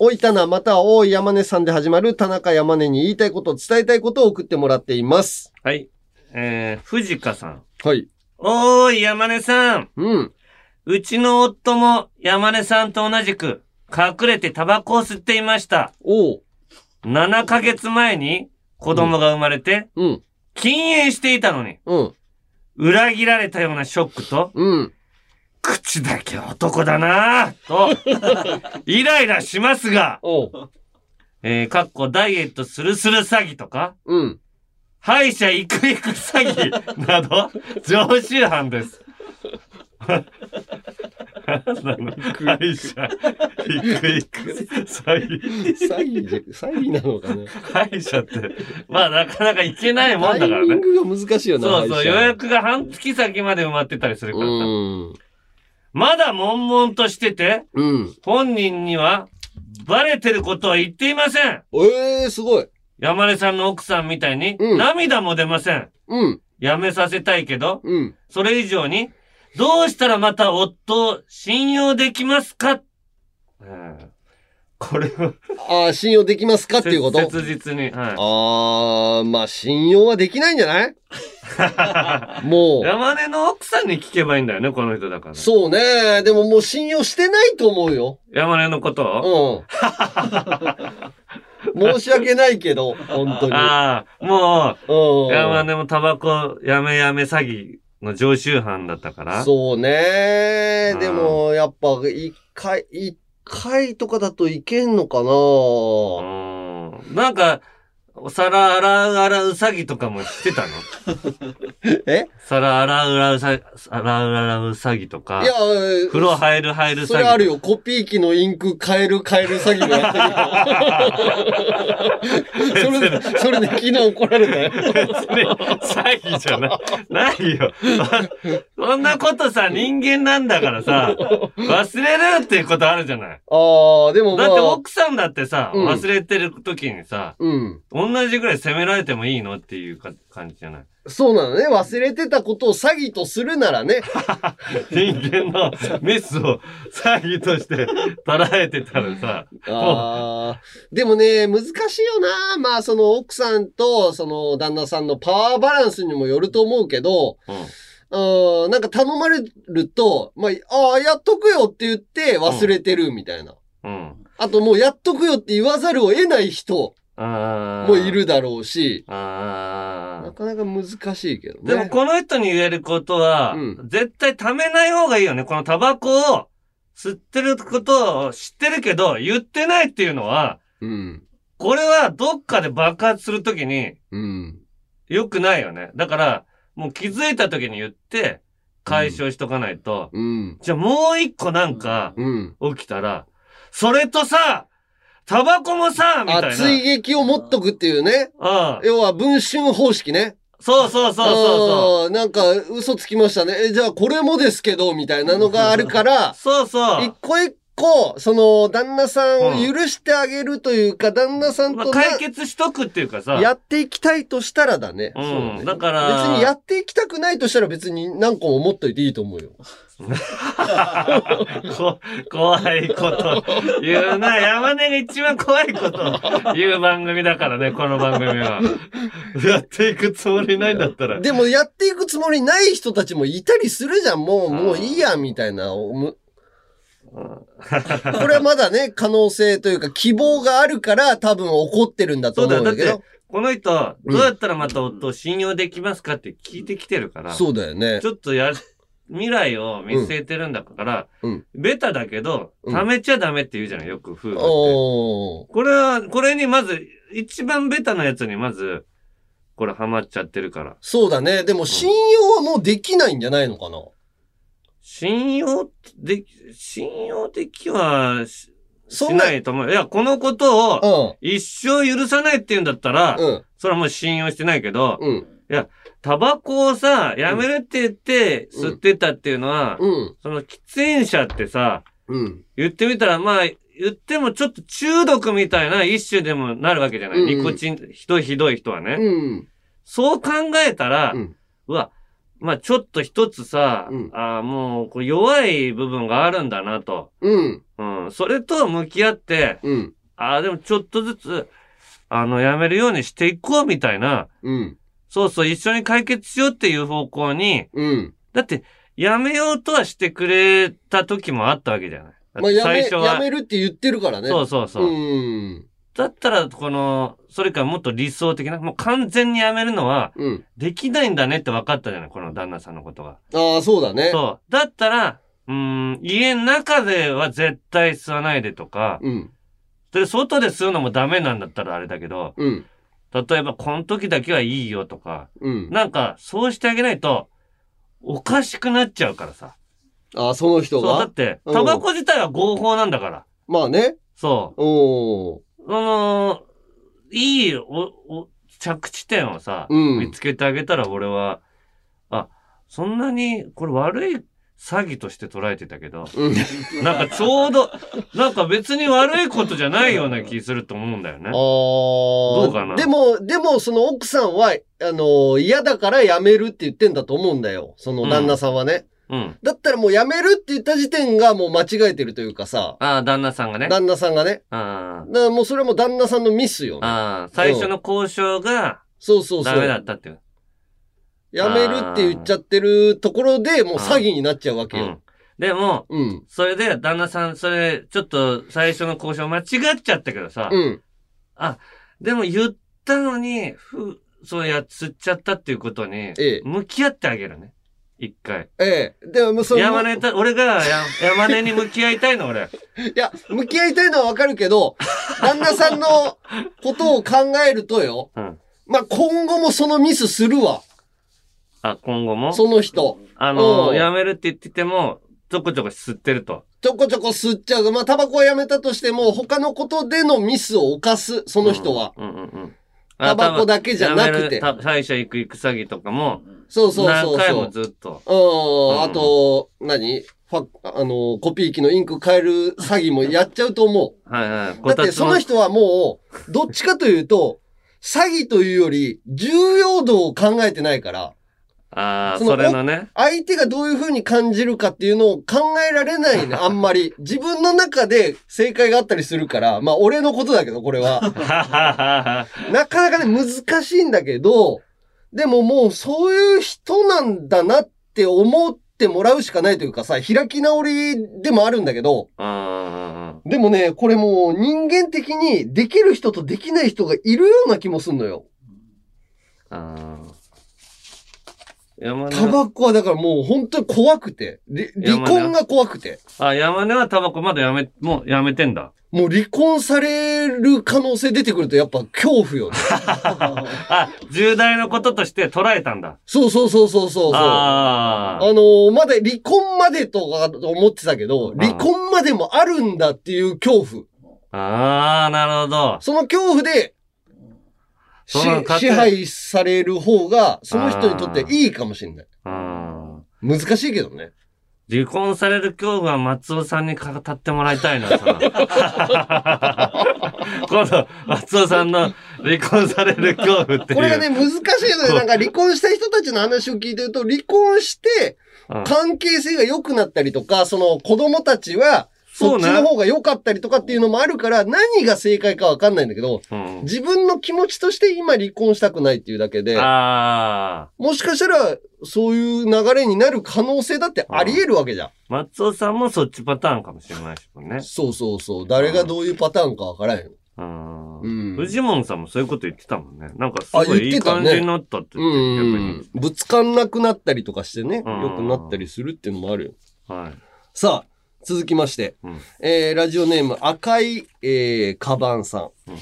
S2: おいたな、またはおーい山根さんで始まる田中山根に言いたいこと、伝えたいことを送ってもらっています。
S1: はい。えー、藤香さん。
S2: はい。
S1: おーい、山根さん。
S2: うん。
S1: うちの夫も山根さんと同じく、隠れてタバコを吸っていました。
S2: おう。
S1: 7ヶ月前に子供が生まれて、
S2: うん。
S1: 禁煙していたのに、
S2: うん。
S1: 裏切られたようなショックと、
S2: うん。
S1: 口だけ男だなぁと、*laughs* *laughs* イライラしますが。えー、かっこダイエットするする詐欺とか、
S2: うん。
S1: 歯医者行く行く詐欺 *laughs* など、常習犯です。歯医者行く行く詐欺。
S2: 詐欺詐欺なのかな。
S1: 歯医者って、まあなかなか行けないもんだからね
S2: タイミン。グが難しいよな。
S1: そうそう、予約が半月先まで埋まってたりするからさ。
S2: うん。
S1: まだ悶々としてて、
S2: うん。
S1: 本人にはバレてることは言っていません。
S2: ええー、すごい。
S1: 山根さんの奥さんみたいに、
S2: うん
S1: 涙も出ません。
S2: うん。
S1: やめさせたいけど、
S2: うん。
S1: それ以上に、どうしたらまた夫を信用できますか、うんこれを
S2: ああ、信用できますかっていうこと？
S1: 切実に。は
S2: ああ、まあ信用はできないんじゃない？*laughs* も
S1: い。山根の奥さんに聞けばいいんだよね、この人だから。
S2: う。そうね。でももう信用してないと思うよ。
S1: 山根のこと？を
S2: うん。*laughs* 申し訳ないけど、本当に。
S1: ああ、もう、
S2: うん。
S1: 山根もタバコやめやめ詐欺の常習犯だったから。
S2: そうね
S1: う。ん
S2: でも、やっぱ、一回、一回とかだといけんのかな
S1: うん。なんか、お皿洗う洗う詐欺とかもしてたの？*laughs*
S2: え？
S1: 皿洗う洗う詐欺、洗う洗う詐欺とか。
S2: いや、
S1: 風呂入る入る詐欺。
S2: それあるよ。コピー機のインク変える変える詐欺もやってるよ。*laughs* それで、それで昨日怒られたよ。
S1: 詐欺じゃない。ないよ。*laughs* そんなことさ、人間なんだからさ、忘れるっていうことあるじゃない。
S2: ああ、でもまあ。
S1: だって奥さんだってさ、
S2: うん
S1: 忘れてる時にさ、
S2: うん。
S1: 同同じぐらい責められてもいいのっていうか感じじゃない？
S2: そうなのね。忘れてたことを詐欺とするならね。*laughs*
S1: 人間のミスを詐欺として捉えてたらさ、*laughs*
S2: ああ。でもね、難しいよな。まあ、その奥さんと、その旦那さんのパワーバランスにもよると思うけど、
S1: うん
S2: うん、なんか頼まれると、まあ、ああ、やっとくよって言って忘れてるみたいな。
S1: うん。
S2: あともうやっとくよって言わざるを得ない人もいるだろうし、
S1: あ
S2: なかなか難しいけど
S1: ーでも
S2: ね。
S1: この人に言えることは、
S2: うん
S1: 絶対貯めない方がいいよね。このタバコを吸ってることを知ってるけど、言ってないっていうのは、
S2: うん。
S1: これはどっかで爆発するときに
S2: うん。
S1: 良くないよね。だから、もう気づいたときに言って、解消しとかないと、
S2: うん。
S1: じゃあもう一個なんか
S2: うん。
S1: 起きたら、それとさ、タバコもさ、みたいな。
S2: あ、追撃を持っとくっていうね。
S1: うん。
S2: 要は文春方式ね。
S1: そうそうそうそう
S2: なんか嘘つきましたね。え、じゃあこれもですけど、みたいなのがあるから、
S1: そうそう。
S2: 一個一個、その、旦那さんを許してあげるというか、旦那さん
S1: まあ、
S2: とな
S1: 解決しとくっていうかさ。
S2: やっていきたいとしたらだね。
S1: うん
S2: そうね
S1: だから
S2: 別にやっていきたくないとしたら別に何個も持っといていいと思うよ。*laughs*
S1: こ怖いこと言うな。山根が一番怖いこと言う番組だからね、この番組は。*laughs* やっていくつもりないんだったら。
S2: でもやっていくつもりない人たちもいたりするじゃん。もう、もういいや、みたいな。これはまだね、可能性というか希望があるから多分怒ってるんだと思うんだけど。、
S1: この人、どうやったらまた夫を信用できますかって聞いてきてるから。
S2: そうだよね
S1: ち。ょっとやる、未来を見据えてるんだから、
S2: うん
S1: ベタだけど、
S2: うん
S1: 貯めちゃダメって言うじゃない、よく夫婦って。これは、これにまず、一番ベタなやつにまず、これハマっちゃってるから。
S2: そうだね。でも信用はもうできないんじゃないのかな？
S1: 信用で、信用的はし
S2: な
S1: ないと思う。いや、このことを
S2: うん。
S1: 一生許さないって言うんだったら、
S2: うん。
S1: それはもう信用してないけど、
S2: うん。
S1: タバコをさ、やめるって言って
S2: うん
S1: 吸ってたっていうのは、
S2: うん。
S1: その喫煙者ってさ、
S2: うん。
S1: 言ってみたら、まあ、言ってもちょっと中毒みたいな一種でもなるわけじゃない、
S2: うんうん
S1: ニコチン、ひどいひどい人はね。
S2: うん。
S1: そう考えたら、
S2: う
S1: うんわ、まあちょっと一つさ、
S2: うん
S1: あーもうこう弱い部分があるんだなと。
S2: うん。
S1: うん。それと向き合って、
S2: うん。
S1: ああ、でもちょっとずつ、あの、やめるようにしていこうみたいな。
S2: うん。
S1: そうそう、一緒に解決しようっていう方向に、
S2: うん。
S1: だって、やめようとはしてくれた時もあったわけじゃない。
S2: まあ、やめ、
S1: 最初は。
S2: やめるって言ってるからね。
S1: そうそうそう。
S2: うん。
S1: だったら、この、それからもっと理想的な、もう完全にやめるのは、
S2: うん。
S1: できないんだねって分かったじゃない、この旦那さんのことが。
S2: ああ、そうだね。
S1: そう。だったら、うーん、家の中では絶対吸わないでとか、
S2: うん。
S1: で、外で吸うのもダメなんだったらあれだけど、
S2: うん。
S1: 例えば、この時だけはいいよとか、
S2: うん。
S1: なんか、そうしてあげないと、おかしくなっちゃうからさ。
S2: ああ、その人
S1: そう、だ
S2: が
S1: って、
S2: うん
S1: タバコ自体は合法なんだから。
S2: まあね。
S1: そ。う。あのいいお、お、着地点をさ、
S2: うん
S1: 見つけてあげたら俺は、あ、そんなに、これ悪い詐欺として捉えてたけど、
S2: うん。
S1: なんかちょうど、なんか別に悪いことじゃないような気すると思うんだよね
S2: あ。あ。
S1: うかな？
S2: でも、でも、その奥さんは、あの、嫌だから辞めるって言ってんだと思うんだよ。その旦那さんはね。
S1: うん。
S2: だったらもう辞めるって言った時点がもう間違えてるというかさ、
S1: ああ、旦那さんがね。
S2: 旦那さんがね。
S1: あ
S2: だからもうそれはもう旦那さんのミスよ
S1: あ、
S2: ね。
S1: ああ、最初の交渉が
S2: そうそうそう。
S1: ダメだったっていう。
S2: 辞めるって言っちゃってるところでもう詐欺になっちゃうわけよ
S1: うん。。でも、
S2: うん。
S1: それで旦那さん、それ、ちょっと最初の交渉間違っちゃったけどさ、
S2: うん。
S1: でも言ったのに、ふ、そうや、吸っちゃったっていうことに
S2: ええ、
S1: 向き合ってあげるね。一回。
S2: ええ。でもその、
S1: 山根た、俺がや山根に向き合いたいの、俺。*laughs*
S2: いや、向き合いたいのはわかるけど、*laughs* 旦那さんのことを考えるとよ。
S1: うん。
S2: まあ、今後もそのミスするわ。
S1: あ、今後も？
S2: その人。
S1: あの、
S2: うん
S1: やめるって言ってても、ちょこちょこ吸ってると。
S2: ちょこちょこ吸っちゃう。まあ、タバコをやめたとしても、他のことでのミスを犯す、その人は。
S1: うんうんうん。
S2: タバコだけじゃなくて
S1: やめるた歯医者行く行く詐欺とかも、
S2: そうそうそう
S1: 何回も
S2: そう。
S1: ずっと。
S2: うん、
S1: うん
S2: あと、何？ファあの、コピー機のインク変える詐欺もやっちゃうと思う。
S1: はいはい。
S2: だってその人はもう、どっちかというと、詐欺というより、重要度を考えてないから、
S1: ああ、
S2: そ
S1: れのね。
S2: 相手がどういう風に感じるかっていうのを考えられないね、*laughs* あんまり。自分の中で正解があったりするから、まあ俺のことだけど、これは。*laughs* なかなかね、難しいんだけど、でももうそういう人なんだなって思ってもらうしかないというかさ、開き直りでもあるんだけど、
S1: あ
S2: でもね、これもう人間的にできる人とできない人がいるような気もすんのよ。
S1: あ。山根
S2: タバコはだからもう本当に怖くて、り離婚が怖くて。
S1: あ、山根はタバコまだやめ、もうやめてんだ。
S2: もう離婚される可能性出てくるとやっぱ恐怖よね。*laughs*
S1: あ、重大なこととして捉えたんだ。
S2: そうそうそうそうそうそう。
S1: あ
S2: あのーまだ離婚までとか思ってたけど、離婚までもあるんだっていう恐怖。
S1: あ。ああ、なるほど。
S2: その恐怖で、支配される方が、その人にとっていいかもしれない。難しいけどね。
S1: 離婚される恐怖は松尾さんに語ってもらいたいな、その *laughs* 今度、松尾さんの離婚される恐怖って。
S2: これがね、難しいのよ。なんか離婚した人たちの話を聞いてると、離婚して、
S1: うん
S2: 関係性が良くなったりとか、その子供たちは、そっちの方が良かったりとかっていうのもあるから、何が正解かわかんないんだけど、
S1: うん
S2: 自分の気持ちとして今離婚したくないっていうだけで、
S1: ああ。
S2: もしかしたら、そういう流れになる可能性だってあり得るわけじゃん。
S1: 松尾さんもそっちパターンかもしれないしもんね。
S2: そうそうそう。誰がどういうパターンかわからんよ。
S1: うん
S2: うん
S1: フジモンさんもそういうこと言ってたもんね。なんかす
S2: あ
S1: ごいいい感じになったって
S2: う
S1: 言って、逆
S2: ん
S1: に。。
S2: ぶつかんなくなったりとかしてね、
S1: うん
S2: 良くなったりするっていうのもあるよ。
S1: はい。
S2: さあ、続きまして、
S1: うん
S2: えー、ラジオネーム赤い、えー、カバンさん。
S1: うん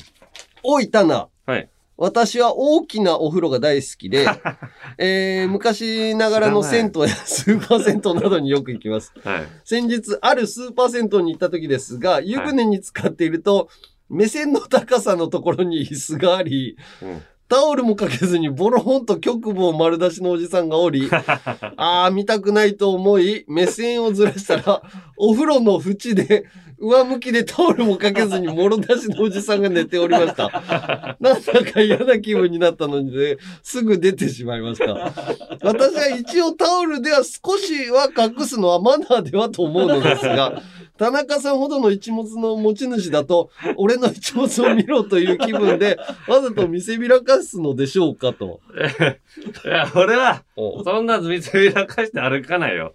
S2: おい、タナ。
S1: はい。
S2: 私は大きなお風呂が大好きで、*laughs* えー、昔ながらの銭湯やスーパー銭湯などによく行きます。
S1: はい。
S2: 先日、あるスーパー銭湯に行った時ですが、湯船に浸かっていると、目線の高さのところに椅子があり、
S1: うん
S2: タオルもかけずにボロンと局部を丸出しのおじさんがおり、*laughs* ああ、見たくないと思い、目線をずらしたら、お風呂の縁で、上向きでタオルもかけずにもろ出しのおじさんが寝ておりました。*laughs* なんだか嫌な気分になったので、すぐ出てしまいました。私は一応タオルでは少しは隠すのはマナーではと思うのですが、田中さんほどの一物の持ち主だと、俺の一物を見ろという気分で、*laughs* わざと見せびらかすのでしょうかと。*laughs*
S1: いや、俺は、
S2: お
S1: そんな見せびらかして歩かないよ。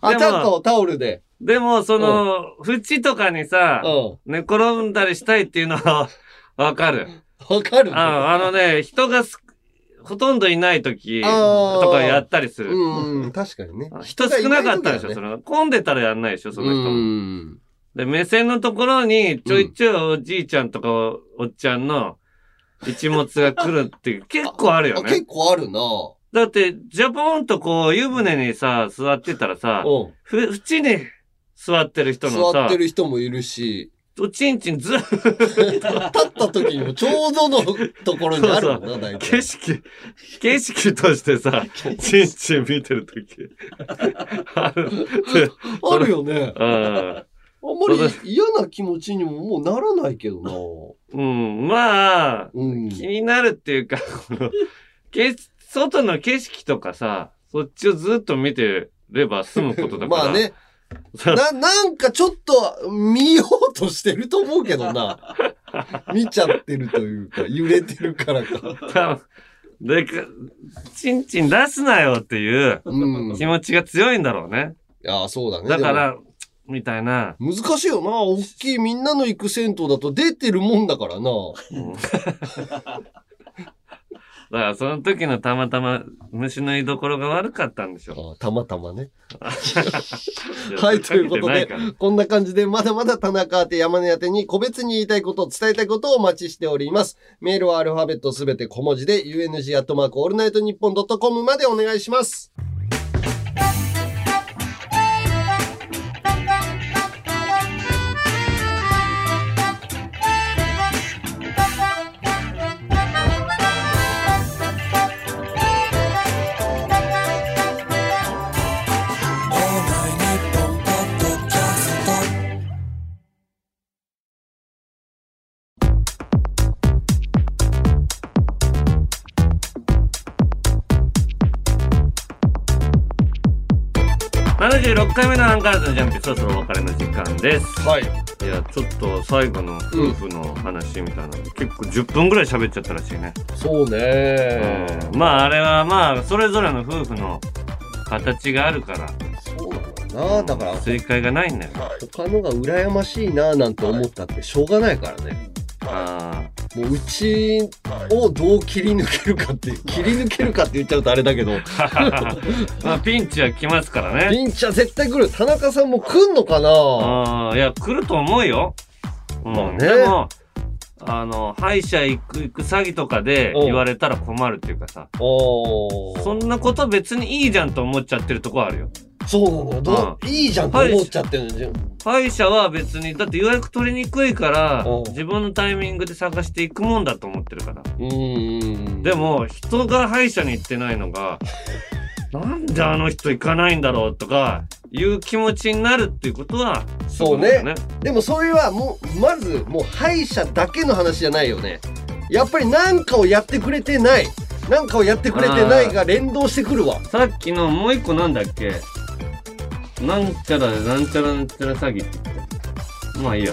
S2: あ、ちゃんとタオルで。
S1: でも、その、縁とかにさ、
S2: うん。
S1: 寝転んだりしたいっていうのは、わかる。
S2: わかる
S1: ああのね、人がすほとんどいない時とかやったりする。
S2: うんうん、確かにね。
S1: 人少なかったでしょ、
S2: 人
S1: その、混んでたらやんないでしょ、その人
S2: う
S1: も。
S2: ん。
S1: で、目線のところに、ちょいちょいおじいちゃんとかおおっちゃんの一物が来るっていう、結構あるよ
S2: あ結
S1: ね。
S2: 構あるな
S1: だって、ジャポンとこう、湯船にさ、座ってたらさ、
S2: うん。
S1: ふ、縁に座ってる人のさ
S2: 座って、る人もいるし、
S1: おちんちんずっ
S2: 立った時にもちょうどのところにあるもんな、大
S1: 景
S2: 体。
S1: 色、景色としてさ、*laughs* ちんちん見てるとき。ある。
S2: あるよね。
S1: うん。
S2: あんまり嫌な気持ちにももうならないけどな
S1: うん、まあ、
S2: うん。
S1: 気になるっていうか、*laughs* この、け外の景色とかさ、そっちをずっと見てれば済むことだから。
S2: まあね。な、なんかちょっと見ようとしてると思うけどな。*laughs* 見ちゃってるというか、揺れてるからか。
S1: でか、ちんちん出すなよっていう気持ちが強いんだろうね。
S2: や、そうだね。で
S1: だから、みたいな。
S2: も難しいよな。大きいみんなの行く銭湯だと出てるもんだからな。
S1: うん *laughs* だからその時のたまたま虫の居所が悪かったんでしょ。
S2: あたまたまね。*laughs* はい、ということで、こんな感じで、まだまだ田中宛て山根宛てに個別に言いたいこと、伝えたいことをお待ちしております。メールはアルファベットすべて小文字で、UNG アットマークオールナイトニッポンドットコムまでお願いします。
S1: 76回目のアンガールズのジャンピンそろそろお別れの時間です
S2: はい。
S1: いやちょっと最後の夫婦の話みたいなので、結構10分ぐらい喋っちゃったらしいね、
S2: そうね。
S1: うんまああれはまあそれぞれの夫婦の形があるから
S2: そうなんだな。だから、
S1: 正解がないんだよ
S2: 他のが羨ましいななんて思ったってしょうがないからね。
S1: あ
S2: もううちをどう切り抜けるかって、切り抜けるかって言っちゃうとあれだけど、
S1: あ *laughs* まあピンチは来ますからね。
S2: ピンチは絶対来る。田中さんも来んのかな？
S1: ああいや来ると思うよ、うん。
S2: まあね。
S1: でもあの歯医者行く行く詐欺とかで
S2: う。ん
S1: 言われたら困るっていうかさ。そんなこと別にいいじゃんと思っちゃってるとこあるよ
S2: そうなのよ。どういいじゃんと思っちゃってるんじゃん。
S1: 歯医者は別にだって予約取りにくいから
S2: うん
S1: 自分のタイミングで探していくもんだと思ってるから
S2: うーん。
S1: でも人が歯医者に行ってないのが *laughs* なんであの人行かないんだろうとかいう気持ちになるっていうことは
S2: そうね
S1: いことだよ
S2: でもそれはもう、まず、もう歯医者だけの話じゃないよね。やっぱり何かをやってくれてない。何かをやってくれてないが連動してくるわ。
S1: さっきのもう一個なんだっけ？なんちゃらなんちゃらなんちゃら詐欺って言って。まあいいや。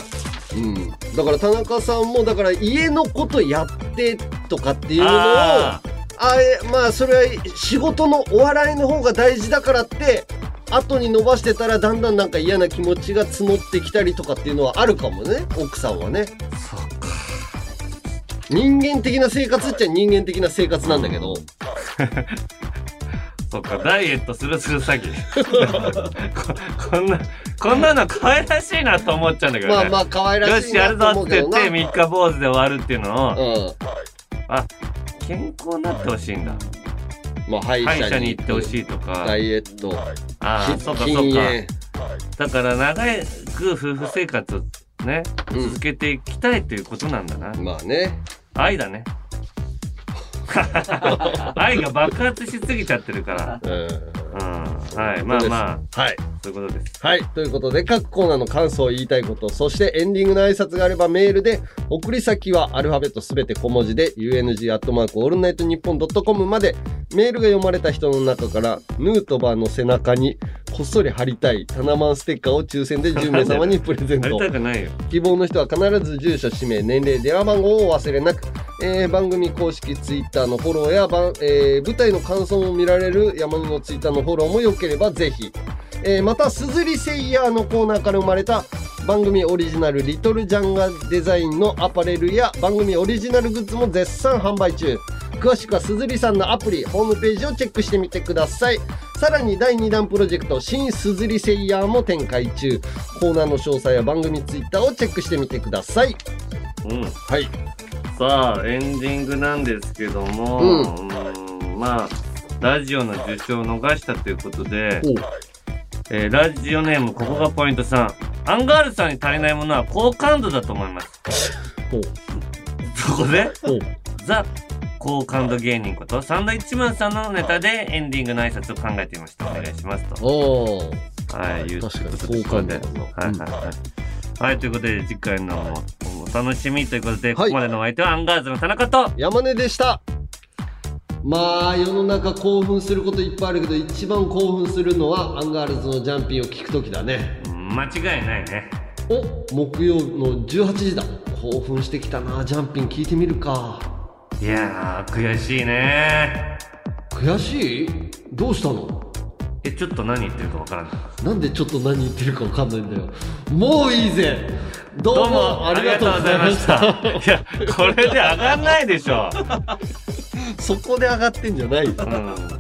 S2: うん。だから田中さんも、だから家のことやってとかっていうのを、
S1: あ
S2: あえまあそれは仕事のお笑いの方が大事だからって後に伸ばしてたらだんだんなんか嫌な気持ちが募ってきたりとかっていうのはあるかもね奥さんはね。
S1: そうか
S2: 人間的な生活っちゃ人間的な生活なんだけど *laughs*
S1: そっかダイエットするする詐欺。*laughs* ここんなこんなの可愛らしいなと思っちゃうんだけどね。
S2: まあまあ可愛らしい
S1: よしやるぞって言って
S2: うけどな
S1: 三日坊主で終わるっていうのを
S2: うん。
S1: あ健康になってほしいんだ。
S2: まあ歯医
S1: 者
S2: 者に
S1: に行ってほしいとか。
S2: ダイエット。
S1: ああそうかそう
S2: 禁
S1: か。
S2: 煙。
S1: だから長く夫婦生活をね
S2: うん。
S1: 続けていきたいということなんだな、
S2: まあね。
S1: 愛だね愛が爆発しすぎちゃってるから。
S2: うん。
S1: うん。はい。まあまあ。
S2: はい
S1: そういうことです
S2: はい。ということで、各コーナーの感想を言いたいこと、そしてエンディングの挨拶があればメールで、送り先はアルファベットすべて小文字で、UNG アットマークオールナイトニッポンドットコムまで、メールが読まれた人の中から、ヌートバーの背中にこっそり貼りたいタナマンステッカーを抽選で10名様にプレゼント。
S1: たくないよ
S2: 希望の人は必ず住所、氏名、年齢、電話番号をお忘れなく、えー番組公式ツイッターのフォローや、番えー舞台の感想を見られる山根のツイッターのフォローもよければぜひ。えーまた、すずりセイヤーのコーナーから生まれた番組オリジナルリトルジャンガデザインのアパレルや番組オリジナルグッズも絶賛販売中。詳しくはすずりさんのアプリ、ホームページをチェックしてみてください。さらに第2弾プロジェクト、新すずりセイヤーも展開中。コーナーの詳細や番組ツイッターをチェックしてみてください。
S1: うん
S2: はい。
S1: さあエンディングなんですけども、
S2: うん
S1: ーんまあラジオの受賞を逃したということで、えーラジオネームここがポイント3アンガールズさんに足りないものは好感度だと思います。そこでザ好感度芸人ことサンドイッチマンさんのネタでエンディングの挨拶を考えてみました。お願いしますと。
S2: おー。
S1: はいいう
S2: 確かに好感度。
S1: はいはいはい、はい、ということで次回のお楽しみということで、
S2: はい。
S1: ここまでのお相手はアンガールズの田中と。
S2: 山根でしたまあ世の中興奮することいっぱいあるけど一番興奮するのはアンガールズのジャンピンを聞く時だね。
S1: うん間違いないね。
S2: お木曜の18時だ。興奮してきたなジャンピン聞いてみるか。
S1: いやー悔しいね。
S2: 悔しい？どうしたの？
S1: えちょっと何言ってるかわからない
S2: なんでちょっと何言ってるか分かんないんだよ。もういいぜ。どうも
S1: どうも
S2: ありがとうございました。
S1: ありがとうございました。いやこれで上がんないでしょ、*laughs*
S2: そこで上がってんじゃないよ。
S1: うん